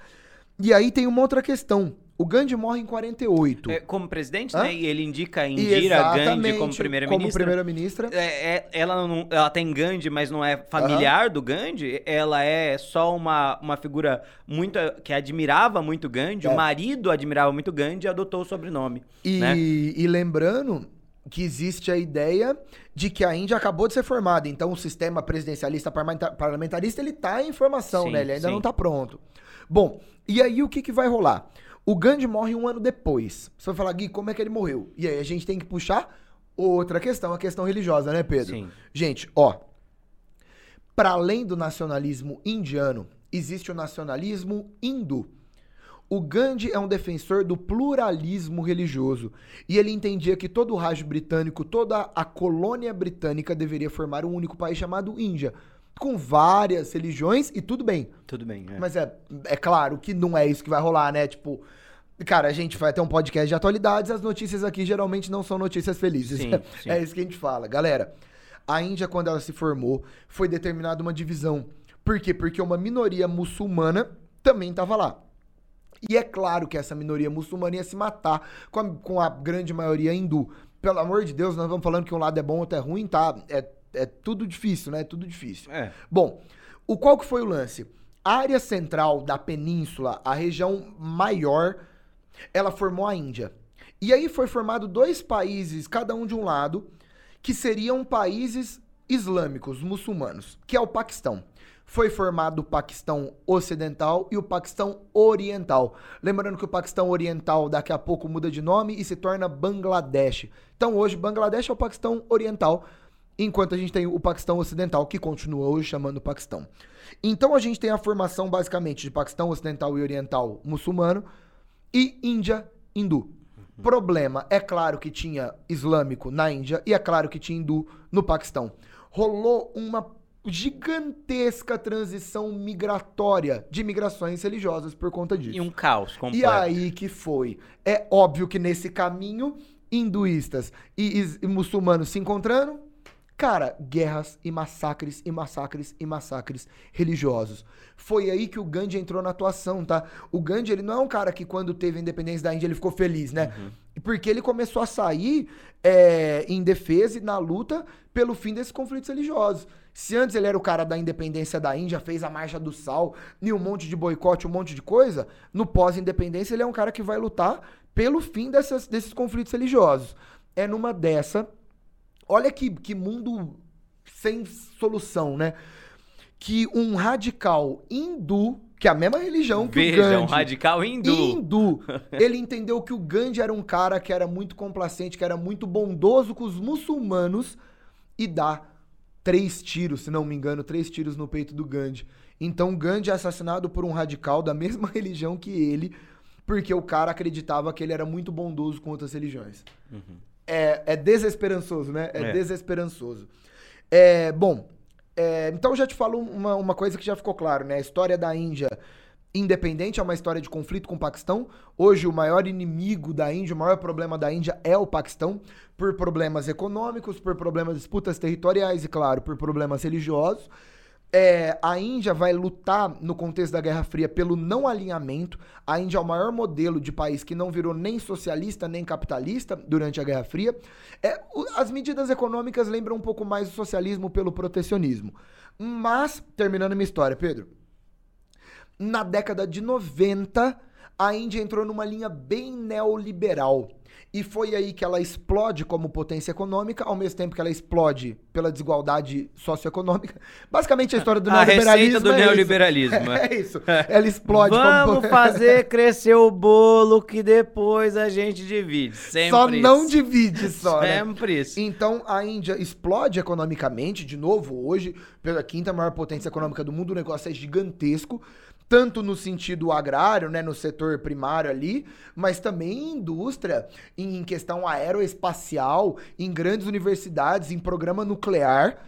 E aí tem uma outra questão. O Gandhi morre em 48. É, como presidente, Hã? né? E ele indica Indira Gandhi como Como primeira-ministra. primeira-ministra. É, é- ela, não, ela tem Gandhi, mas não é familiar do Gandhi. Ela é só uma, uma figura muito que admirava muito Gandhi. É. O marido admirava muito Gandhi e adotou o sobrenome. E, né? e lembrando que existe a ideia de que a Índia acabou de ser formada, então o sistema presidencialista parlamenta- parlamentarista ele tá em formação, Sim, né? Ele ainda sim. não tá pronto. Bom, e aí o que que vai rolar? O Gandhi morre um ano depois. Você vai falar, Gui, como é que ele morreu? E aí a gente tem que puxar outra questão, a questão religiosa, né, Pedro? Sim. Gente, ó, para além do nacionalismo indiano, existe o nacionalismo hindu. O Gandhi é um defensor do pluralismo religioso e ele entendia que todo o Raj britânico, toda a colônia britânica deveria formar um único país chamado Índia, com várias religiões e tudo bem. Tudo bem. é. Mas é, é claro que não é isso que vai rolar, né? Tipo, cara, a gente vai ter um podcast de atualidades, as notícias aqui geralmente não são notícias felizes. Sim, (laughs) sim. É isso que a gente fala. Galera, a Índia, quando ela se formou, foi determinada uma divisão. Por quê? Porque uma minoria muçulmana também estava lá. E é claro que essa minoria muçulmana ia se matar com a, com a grande maioria hindu. Pelo amor de Deus, nós vamos falando que um lado é bom, outro é ruim, tá? É, é tudo difícil, né? Tudo difícil. É. Bom, o qual que foi o lance? A área central da península, a região maior, ela formou a Índia. E aí foi formado dois países, cada um de um lado, que seriam países islâmicos, muçulmanos, que é o Paquistão. Foi formado o Paquistão Ocidental e o Paquistão Oriental. Lembrando que o Paquistão Oriental daqui a pouco muda de nome e se torna Bangladesh. Então hoje Bangladesh é o Paquistão Oriental, enquanto a gente tem o Paquistão Ocidental, que continua hoje chamando Paquistão. Então a gente tem a formação basicamente de Paquistão Ocidental e Oriental muçulmano e Índia hindu. Problema, é claro que tinha islâmico na Índia e é claro que tinha hindu no Paquistão. Rolou uma gigantesca transição migratória de migrações religiosas por conta disso. E um caos completo. E aí que foi. É óbvio que nesse caminho, hinduístas e, e muçulmanos se encontrando, cara, guerras e massacres e massacres e massacres religiosos. Foi aí que o Gandhi entrou na atuação, tá? O Gandhi, ele não é um cara que quando teve a independência da Índia ele ficou feliz, né? Porque ele começou a sair é, em defesa e na luta pelo fim desses conflitos religiosos. Se antes ele era o cara da independência da Índia, fez a marcha do sal, e um monte de boicote, um monte de coisa, no pós-independência ele é um cara que vai lutar pelo fim dessas- desses conflitos religiosos. É numa dessa. Olha que, que mundo sem solução, né? Que um radical hindu, que é a mesma religião que o Veja, um Gandhi, radical hindu. hindu. (laughs) Ele entendeu que o Gandhi era um cara que era muito complacente, que era muito bondoso com os muçulmanos e dá três tiros, se não me engano, três tiros no peito do Gandhi. Então Gandhi é assassinado por um radical da mesma (laughs) religião que ele, porque o cara acreditava que ele era muito bondoso com outras religiões. É, é desesperançoso, né? É, É. desesperançoso. É, bom, é, então eu já te falo uma, uma coisa que já ficou claro, né? A história da Índia independente é uma história de conflito com o Paquistão. Hoje, o maior inimigo da Índia, o maior problema da Índia é o Paquistão, por problemas econômicos, por problemas de disputas territoriais e, claro, por problemas religiosos. É, a Índia vai lutar no contexto da Guerra Fria pelo não alinhamento. A Índia é o maior modelo de país que não virou nem socialista nem capitalista durante a Guerra Fria. É, as medidas econômicas lembram um pouco mais o socialismo pelo protecionismo. Mas, terminando minha história, Pedro, na década de 90, a Índia entrou numa linha bem neoliberal. E foi aí que ela explode como potência econômica, ao mesmo tempo que ela explode pela desigualdade socioeconômica. (laughs) Basicamente, a história do A neoliberalismo. do é isso. neoliberalismo. (laughs) É isso. Ela explode Vamos como. fazer (laughs) crescer o bolo que depois a gente divide. Sempre Só isso. não divide só, né? Sempre isso. Então a Índia explode economicamente, de novo, hoje, pela quinta maior potência econômica do mundo, o negócio é gigantesco, tanto no sentido agrário, né, no setor primário ali, mas também em indústria, em questão aeroespacial, em grandes universidades, em programa nuclear.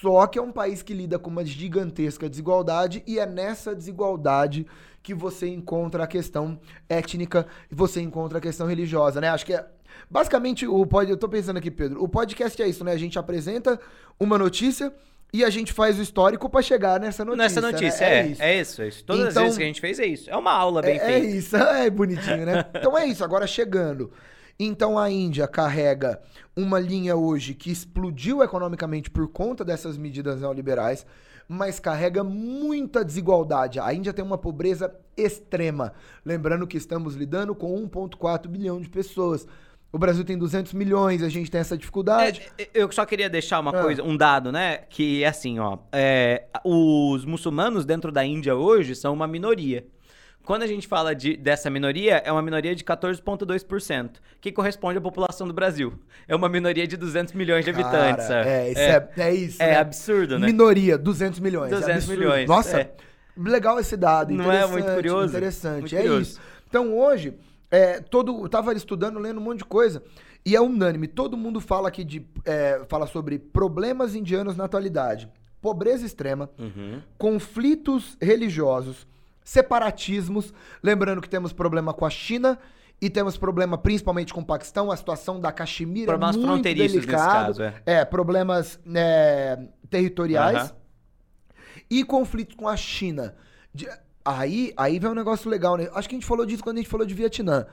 Só que é um país que lida com uma gigantesca desigualdade e é nessa desigualdade que você encontra a questão étnica e você encontra a questão religiosa, né? Acho que é basicamente o pod, eu tô pensando aqui, Pedro, o podcast é isso, né? A gente apresenta uma notícia e a gente faz o histórico pra chegar nessa notícia. Nessa notícia, né? é, é, isso. é isso. Todas Então- as vezes que a gente fez é isso. É uma aula bem É, é feita. isso, (laughs) é bonitinho, né? (laughs) Então é isso, agora chegando. Então a Índia carrega uma linha hoje que explodiu economicamente por conta dessas medidas neoliberais, mas carrega muita desigualdade. A Índia tem uma pobreza extrema. Lembrando que estamos lidando com 1,4 bilhão de pessoas. O Brasil tem 200 milhões, a gente tem essa dificuldade. É, é, eu só queria deixar uma Ah. coisa, um dado, né? Que é assim, ó. é, os muçulmanos dentro da Índia hoje são uma minoria. Quando a gente fala de, dessa minoria, é uma minoria de 14,2%, que corresponde à população do Brasil. É uma minoria de 200 milhões de habitantes. Cara, sabe? é, isso é, é isso. é né? absurdo, né? Minoria, 200 milhões. é 200 absurdo. milhões, Nossa, é. legal esse dado. Não é muito curioso? Interessante, Muito é curioso. isso. Então hoje, é, todo, eu tava estudando, lendo um monte de coisa, e é unânime. Todo mundo fala aqui de. é, fala sobre problemas indianos na atualidade. Pobreza extrema, Uhum. conflitos religiosos, separatismos. Lembrando que temos problema com a China e temos problema principalmente com o Paquistão. A situação da Caxemira Problemas é muito fronteiriços nesse caso, é. É, problemas é, territoriais Aham. e conflitos com a China. De- aí, aí vem um negócio legal, né? Acho que a gente falou disso quando a gente falou de Vietnã.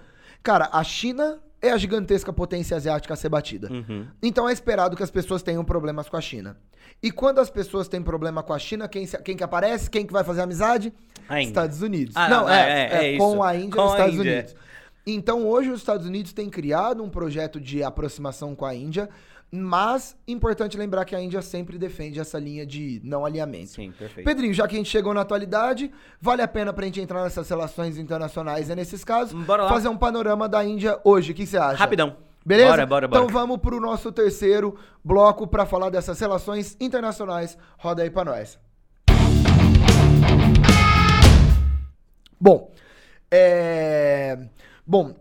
Cara, a China é a gigantesca potência asiática a ser batida. Uhum. Então é esperado que as pessoas tenham problemas com a China. E quando as pessoas têm problema com a China, quem, se- quem que aparece? Quem que vai fazer amizade? Estados Unidos. Ah, não, é, é, é é, com a Índia Com e os Estados Índia, Unidos. Então hoje os Estados Unidos têm criado um projeto de aproximação com a Índia, mas importante lembrar que a Índia sempre defende essa linha de não alinhamento. Sim, perfeito. Pedrinho, já que a gente chegou na atualidade, vale a pena pra gente entrar nessas relações internacionais e nesses casos, Bora lá. fazer um panorama da Índia hoje. O que você acha? Rapidão. Beleza? Bora, bora, bora. Então vamos pro nosso terceiro bloco pra falar dessas relações internacionais. Roda aí pra nós. Bom, é... Bom,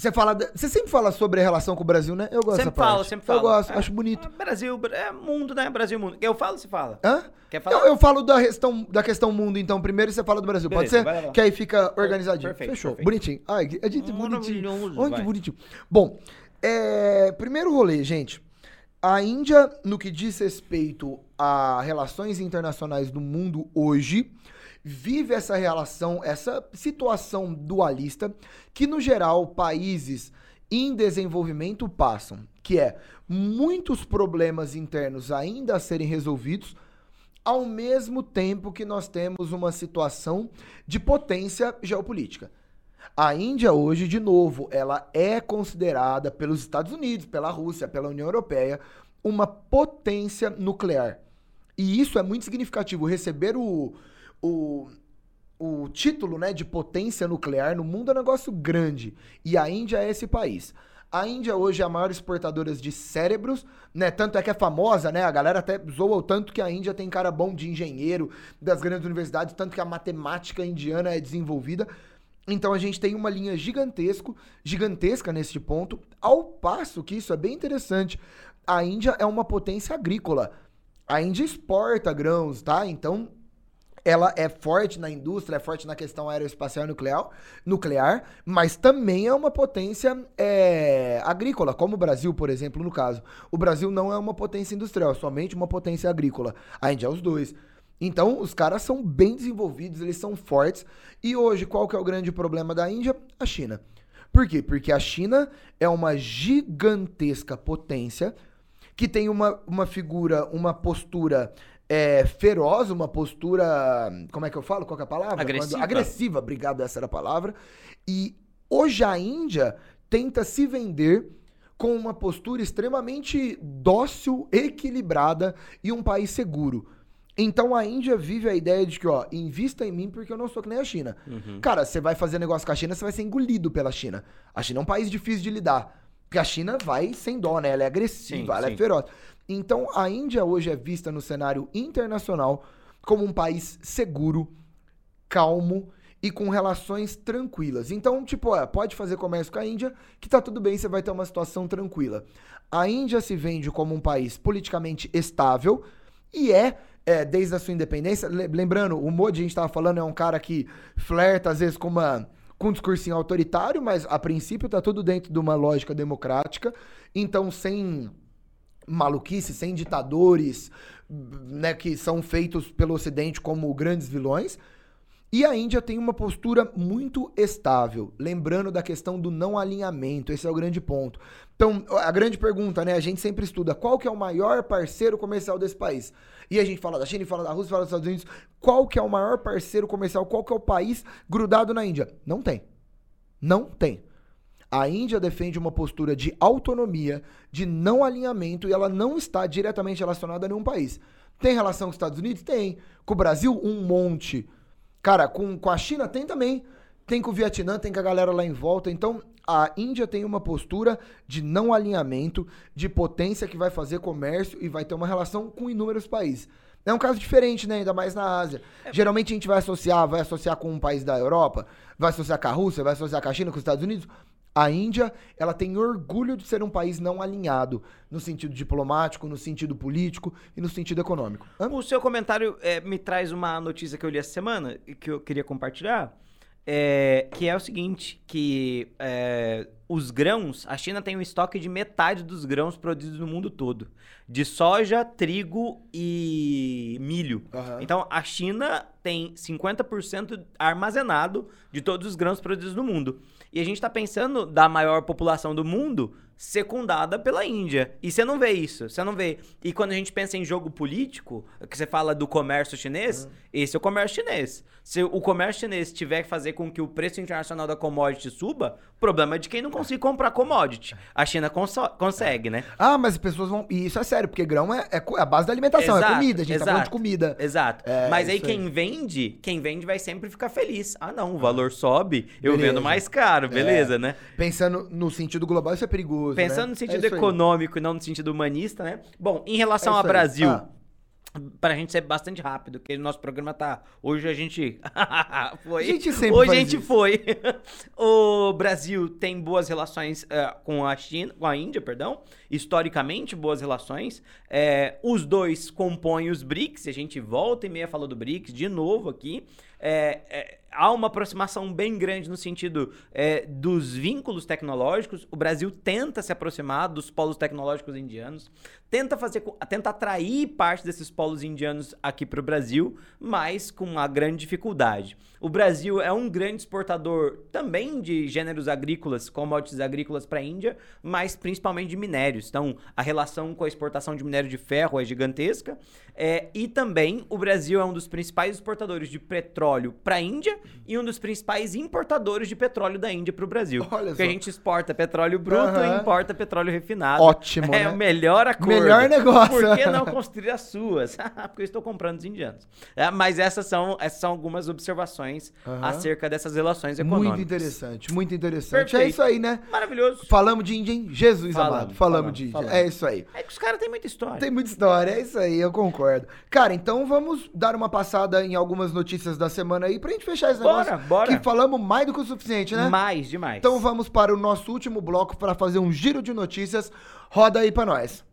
você fala... Você sempre fala sobre a relação com o Brasil, né? Eu gosto Sempre falo, sempre falo. Eu gosto, É. acho bonito. Ah, Brasil, é mundo, né? Brasil, mundo. Eu falo, você fala. Hã? Quer falar? Eu, eu falo da questão, da questão mundo, então, primeiro e você fala do Brasil. Beleza, Pode ser? Que aí fica organizadinho. Perfeito, Fechou. perfeito. Bonitinho. Ai, a gente bonitinho. Olha que vai. bonitinho. Bom, é, primeiro rolê, gente. A Índia, no que diz respeito a relações internacionais do mundo hoje, vive essa relação, essa situação dualista que, no geral, países em desenvolvimento passam, que é muitos problemas internos ainda a serem resolvidos, ao mesmo tempo que nós temos uma situação de potência geopolítica. A Índia hoje, de novo, ela é considerada pelos Estados Unidos, pela Rússia, pela União Europeia, uma potência nuclear. E isso é muito significativo. Receber o, o, o título né, de potência nuclear no mundo é um negócio grande. E a Índia é esse país. A Índia hoje é a maior exportadora de cérebros, né? Tanto é que é famosa, né? A galera até zoa o tanto que a Índia tem cara bom de engenheiro das grandes universidades, tanto que a matemática indiana é desenvolvida. Então a gente tem uma linha gigantesco, gigantesca neste ponto, ao passo que isso é bem interessante. A Índia é uma potência agrícola. A Índia exporta grãos, tá? Então ela é forte na indústria, é forte na questão aeroespacial nuclear, nuclear mas também é uma potência é, agrícola, como o Brasil, por exemplo, no caso. O Brasil não é uma potência industrial, é somente uma potência agrícola. A Índia é os dois. Então, os caras são bem desenvolvidos, eles são fortes. E hoje, qual que é o grande problema da Índia? A China. Por quê? Porque a China é uma gigantesca potência que tem uma, uma figura, uma postura é, feroz, uma postura. Como é que eu falo? Qual que é a palavra? Agressiva. Quando- agressiva, obrigado, essa era a palavra. E hoje a Índia tenta se vender com uma postura extremamente dócil, equilibrada e um país seguro. Então a Índia vive a ideia de que, ó, invista em mim porque eu não sou que nem a China. Cara, você vai fazer negócio com a China, você vai ser engolido pela China. A China é um país difícil de lidar. Porque a China vai sem dó, né? Ela é agressiva, Sim, ela é sim. feroz. Então a Índia hoje é vista no cenário internacional como um país seguro, calmo e com relações tranquilas. Então, tipo, ó, pode fazer comércio com a Índia, que tá tudo bem, você vai ter uma situação tranquila. A Índia se vende como um país politicamente estável e é, é, desde a sua independência. le- Lembrando, o Modi, a gente tava falando, é um cara que flerta às vezes com uma com um discursinho autoritário, mas a princípio tá tudo dentro de uma lógica democrática. Então, sem maluquice, sem ditadores, né, que são feitos pelo Ocidente como grandes vilões. E a Índia tem uma postura muito estável, lembrando da questão do não alinhamento, esse é o grande ponto. Então, a grande pergunta, né? A gente sempre estuda qual que é o maior parceiro comercial desse país. E a gente fala da China, fala da Rússia, fala dos Estados Unidos. Qual que é o maior parceiro comercial? Qual que é o país grudado na Índia? Não tem. Não tem. A Índia defende uma postura de autonomia, de não alinhamento, e ela não está diretamente relacionada a nenhum país. Tem relação com os Estados Unidos? Tem. Com o Brasil? Um monte. Cara, com, com a China tem também. Tem com o Vietnã, tem com a galera lá em volta. Então, a Índia tem uma postura de não alinhamento, de potência que vai fazer comércio e vai ter uma relação com inúmeros países. É um caso diferente, né? Ainda mais na Ásia. É. Geralmente a gente vai associar, vai associar com um país da Europa, vai associar com a Rússia, vai associar com a China, com os Estados Unidos. A Índia, ela tem orgulho de ser um país não alinhado no sentido diplomático, no sentido político e no sentido econômico. O seu comentário é, me traz uma notícia que eu li essa semana e que eu queria compartilhar, é, que é o seguinte, que é, os grãos, a China tem um estoque de metade dos grãos produzidos no mundo todo, de soja, trigo e milho. Uhum. Então, a China tem 50% armazenado de todos os grãos produzidos no mundo. E a gente está pensando da maior população do mundo secundada pela Índia. E você não vê isso, você não vê. E quando a gente pensa em jogo político, que você fala do comércio chinês, uhum. Esse é o comércio chinês. Se o comércio chinês tiver que fazer com que o preço internacional da commodity suba, o problema é de quem não consegue comprar commodity. A China consegue, né? Ah, mas as pessoas vão. E isso é sério, porque grão é, é a base da alimentação, é exato, é comida, a gente exato, tá falando de comida. Exato. É, mas aí quem aí. vende, quem vende vai sempre ficar feliz. Ah, não, o valor sobe, eu beleza. vendo mais caro, beleza, é. né? Pensando no sentido global, isso é perigoso. Pensando né? no sentido econômico aí. e não no sentido humanista, né? Bom, em relação ao Brasil. Ah Pra gente ser bastante rápido, que o nosso programa tá. Hoje a gente. (laughs) foi. A gente sempre Hoje a gente isso. foi. (laughs) o Brasil tem boas relações uh, com a China, com a Índia, perdão. Historicamente, boas relações. É, os dois compõem os BRICS. A gente volta e meia falou do BRICS de novo aqui. É, é, há uma aproximação bem grande no sentido é, dos vínculos tecnológicos. O Brasil tenta se aproximar dos polos tecnológicos indianos, tenta fazer, tenta atrair parte desses polos indianos aqui para o Brasil, mas com uma grande dificuldade. O Brasil é um grande exportador também de gêneros agrícolas, commodities agrícolas para a Índia, mas principalmente de minérios. Então, a relação com a exportação de minério de ferro é gigantesca. É, e também o Brasil é um dos principais exportadores de petróleo para a Índia e um dos principais importadores de petróleo da Índia para o Brasil. Olha porque só. a gente exporta petróleo bruto uhum. e importa petróleo refinado. Ótimo. É né? o melhor acordo. Melhor negócio. Por que não construir as suas? (laughs) porque eu estou comprando dos indianos. É, mas essas são, essas são algumas observações uhum. acerca dessas relações econômicas. Muito interessante, muito interessante. É Perfeito. É isso aí, né? Maravilhoso. Falamos de Índia, hein? Jesus falamos, amado. Falamos, falamos de Índia. Falamos. É isso aí. É que os caras têm muita história. Tem muita história, é isso aí, eu concordo concordo. Cara, então vamos dar uma passada em algumas notícias da semana aí pra gente fechar esse bora, negócio. Bora, Que falamos mais do que o suficiente, né? Mais, demais. Então vamos para o nosso último bloco para fazer um giro de notícias. Roda aí pra nós.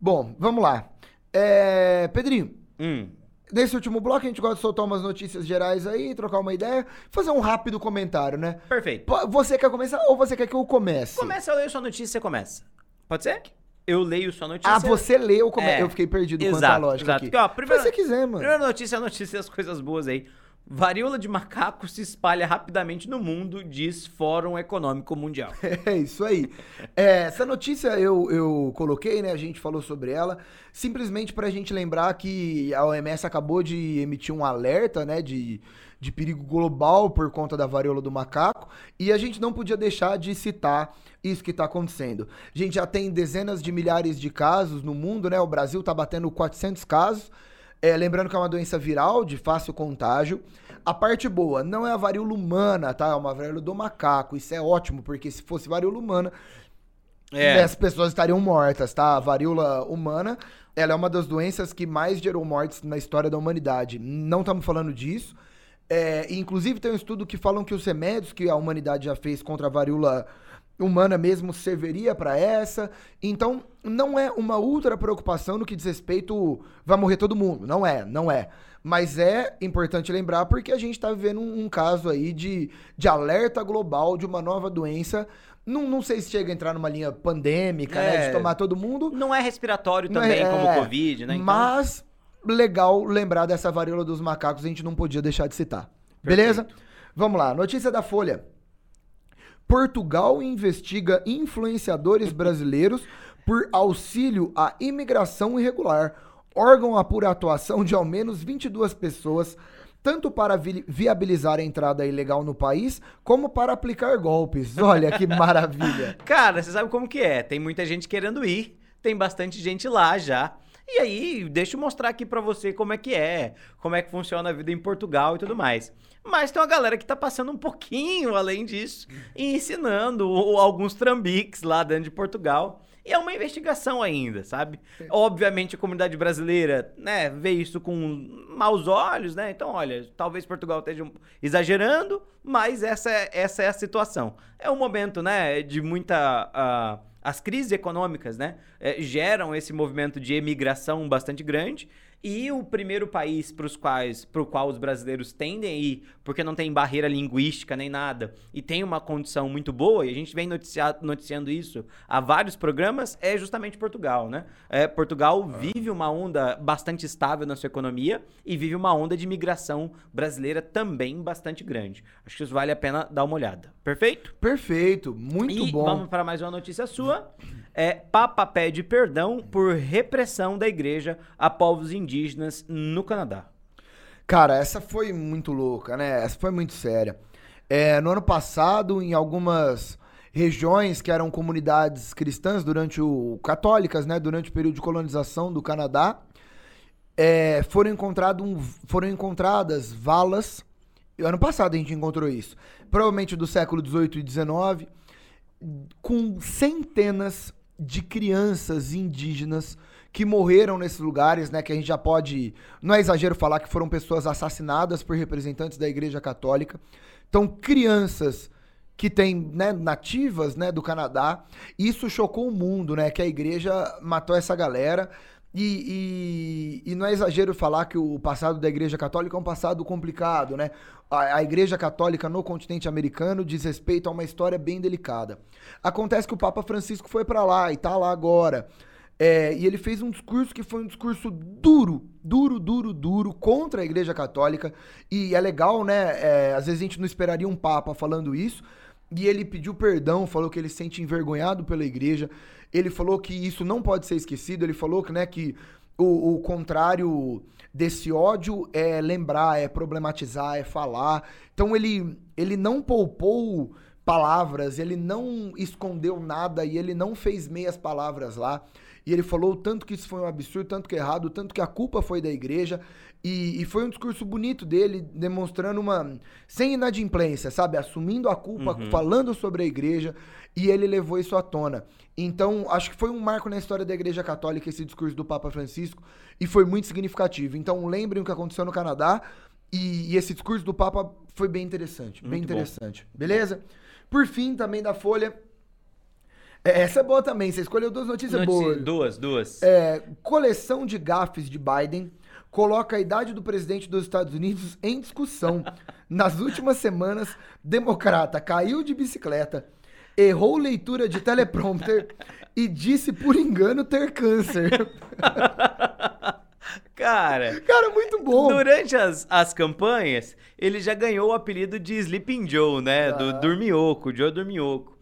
Bom, vamos lá. É... Pedrinho. Hum. Nesse último bloco, a gente gosta de soltar umas notícias gerais aí, trocar uma ideia, fazer um rápido comentário, né? Perfeito. Você quer começar ou você quer que eu comece? Começa, eu leio sua notícia e você começa. Pode ser? Eu leio sua notícia. Ah, você leu como é. Eu fiquei perdido exato, quanto à lógica exato. aqui. Porque, ó, primeira, Se você quiser, mano. Primeira notícia é a notícia das coisas boas aí. Varíola de macaco se espalha rapidamente no mundo, diz Fórum Econômico Mundial. (laughs) É isso aí. É, essa notícia eu, eu coloquei, né? A gente falou sobre ela, simplesmente para a gente lembrar que a OMS acabou de emitir um alerta, né? De, de perigo global por conta da varíola do macaco, e a gente não podia deixar de citar isso que está acontecendo. A gente já tem dezenas de milhares de casos no mundo, né? O Brasil está batendo 400 casos. É, lembrando que é uma doença viral de fácil contágio. A parte boa, não é a varíola humana, tá? É uma varíola do macaco. Isso é ótimo, porque se fosse varíola humana, é. as pessoas estariam mortas, tá? A varíola humana, ela é uma das doenças que mais gerou mortes na história da humanidade. Não estamos falando disso. É, inclusive tem um estudo que falam que os remédios que a humanidade já fez contra a varíola humana mesmo serviria para essa. Então, não é uma ultra preocupação no que diz respeito vai morrer todo mundo. Não é, não é. Mas é importante lembrar porque a gente está vivendo um, um, caso aí de, de alerta global de uma nova doença. Não, não sei se chega a entrar numa linha pandêmica, é, né? De tomar todo mundo. Não é respiratório também, é, como o Covid, né? Então... Mas legal lembrar dessa varíola dos macacos, a gente não podia deixar de citar. Beleza? Vamos lá, notícia da Folha. Portugal investiga influenciadores brasileiros por auxílio à imigração irregular. Órgão apura a atuação de ao menos 22 pessoas, tanto para vi viabilizar a entrada ilegal no país, como para aplicar golpes. Olha que maravilha. (laughs) Cara, você sabe como que é? Tem muita gente querendo ir, tem bastante gente lá já. E aí, deixa eu mostrar aqui para você como é que é, como é que funciona a vida em Portugal e tudo mais. Mas tem uma galera que tá passando um pouquinho além disso e ensinando alguns trambiques lá dentro de Portugal. E é uma investigação ainda, sabe? Obviamente a comunidade brasileira, né, vê isso com maus olhos, né? Então, olha, talvez Portugal esteja exagerando, mas essa é, essa é a situação. É um momento, né, de muita... Uh, as crises econômicas, né, é, geram esse movimento de emigração bastante grande e o primeiro país para os quais, para o qual os brasileiros tendem a ir, porque não tem barreira linguística nem nada, e tem uma condição muito boa, e a gente vem noticiando isso há vários programas, é justamente Portugal, né? É, Portugal ah. vive uma onda bastante estável na sua economia e vive uma onda de imigração brasileira também bastante grande. Acho que isso vale a pena dar uma olhada. Perfeito? Perfeito, muito e bom. Vamos para mais uma notícia sua. É, Papa pede perdão por repressão da igreja a povos indígenas no Canadá. Cara, essa foi muito louca, né? Essa foi muito séria. É, no ano passado, em algumas regiões que eram comunidades cristãs durante o católicas, né, durante o período de colonização do Canadá, é, foram, encontrado um, foram encontradas valas. Ano passado a gente encontrou isso, provavelmente do século 18 e 19, com centenas de crianças indígenas que morreram nesses lugares, né? Que a gente já pode. Não é exagero falar que foram pessoas assassinadas por representantes da Igreja Católica. Então, crianças que têm né, nativas né, do Canadá. Isso chocou o mundo, né? Que a igreja matou essa galera. E, e, e, não é exagero falar que o passado da Igreja Católica é um passado complicado, né? A, a, Igreja Católica no continente americano diz respeito a uma história bem delicada. Acontece que o Papa Francisco foi para lá e tá lá agora. É, e ele fez um discurso que foi um discurso duro, duro, duro, duro contra a Igreja Católica. E é legal, né? É, às vezes a gente não esperaria um Papa falando isso. E ele pediu perdão, falou que ele se sente envergonhado pela igreja. Ele falou que isso não pode ser esquecido. Ele falou que, né, que o, o contrário desse ódio é lembrar, é problematizar, é falar. Então ele, ele não poupou palavras, ele não escondeu nada e ele não fez meias palavras lá. E ele falou tanto que isso foi um absurdo, tanto que é errado, tanto que a culpa foi da igreja. E, e, foi um discurso bonito dele, demonstrando uma. sem inadimplência, sabe? Assumindo a culpa, uhum. falando sobre a igreja. E ele levou isso à tona. Então, acho que foi um marco na história da Igreja Católica esse discurso do Papa Francisco. E foi muito significativo. Então, lembrem o que aconteceu no Canadá. E, e esse discurso do Papa foi bem interessante. Muito bem interessante. Bom. Beleza? Por fim, também da Folha. É, essa é boa também. Você escolheu duas notícias Notícia, boas. Duas, duas. É, coleção de gafes de Biden coloca a idade do presidente dos Estados Unidos (laughs) em discussão. Nas últimas semanas, democrata caiu de bicicleta, errou leitura de teleprompter e disse por engano ter câncer. (laughs) Cara. Cara, muito bom. Durante as, as campanhas, ele já ganhou o apelido de Sleeping Joe, né? Ah. Do Dormioco, Joe Dormioco.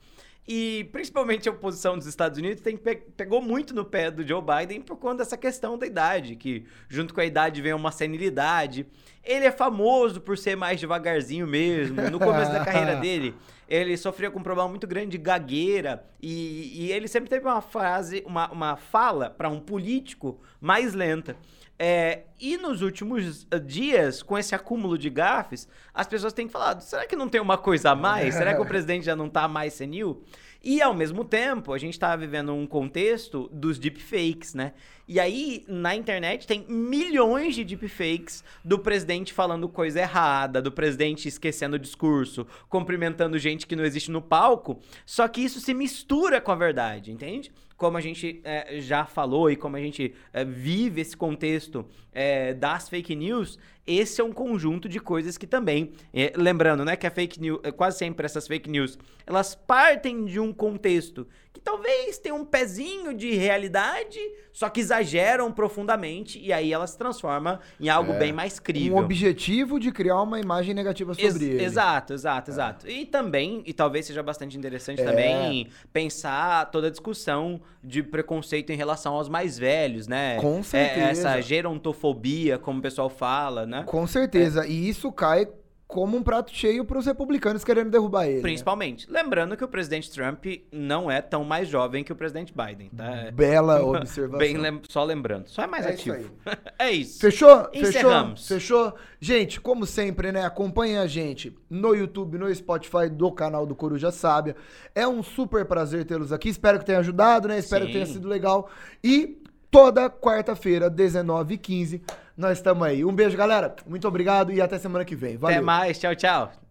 E principalmente a oposição dos Estados Unidos tem, pegou muito no pé do Joe Biden por conta dessa questão da idade, que junto com a idade vem uma senilidade. Ele é famoso por ser mais devagarzinho mesmo. No começo da (laughs) carreira dele, ele sofria com um problema muito grande de gagueira e, e ele sempre teve uma frase, uma, uma fala para um político mais lenta. É, e nos últimos ah, dias, com esse acúmulo de gafes, as pessoas têm falado: será que não tem uma coisa a mais? Será que o (laughs) presidente já não está mais senil? E ao mesmo tempo, a gente tá vivendo um contexto dos deepfakes, né? E aí, na internet, tem milhões de deepfakes do presidente falando coisa errada, do presidente esquecendo o discurso, cumprimentando gente que não existe no palco. Só que isso se mistura com a verdade, entende? como a gente é, já falou e como a gente é, vive esse contexto é, das fake news, esse é um conjunto de coisas que também, é, lembrando, né, que a fake news, é, quase sempre essas fake news, elas partem de um contexto que talvez tenha um pezinho de realidade, só que exageram profundamente e aí elas se transformam em algo É. bem mais crível. Um objetivo de criar uma imagem negativa sobre Ex- ele. Exato, exato, exato. E também, e talvez seja bastante interessante É. também pensar toda a discussão de preconceito em relação aos mais velhos, né? Com É, certeza. essa gerontofobia, como o pessoal fala, né? Com certeza. E isso cai como um prato cheio pros republicanos querendo derrubar ele. né? Principalmente. Lembrando que o presidente Trump não é tão mais jovem que o presidente Biden, tá? Bela (laughs) observação. Bem, lem- só lembrando. Só é mais É isso ativo. (laughs) é isso. Fechou? Encerramos. Fechou? Fechou? Gente, como sempre, né? Acompanhem a gente no YouTube, no Spotify do canal do Coruja Sábia. É um super prazer tê-los aqui. Espero que tenha ajudado, né? Espero que Sim. tenha sido legal. E toda quarta-feira, 19h15, nós estamos aí. Um beijo, galera. Muito obrigado e até semana que vem. Valeu. Até mais. Tchau, tchau.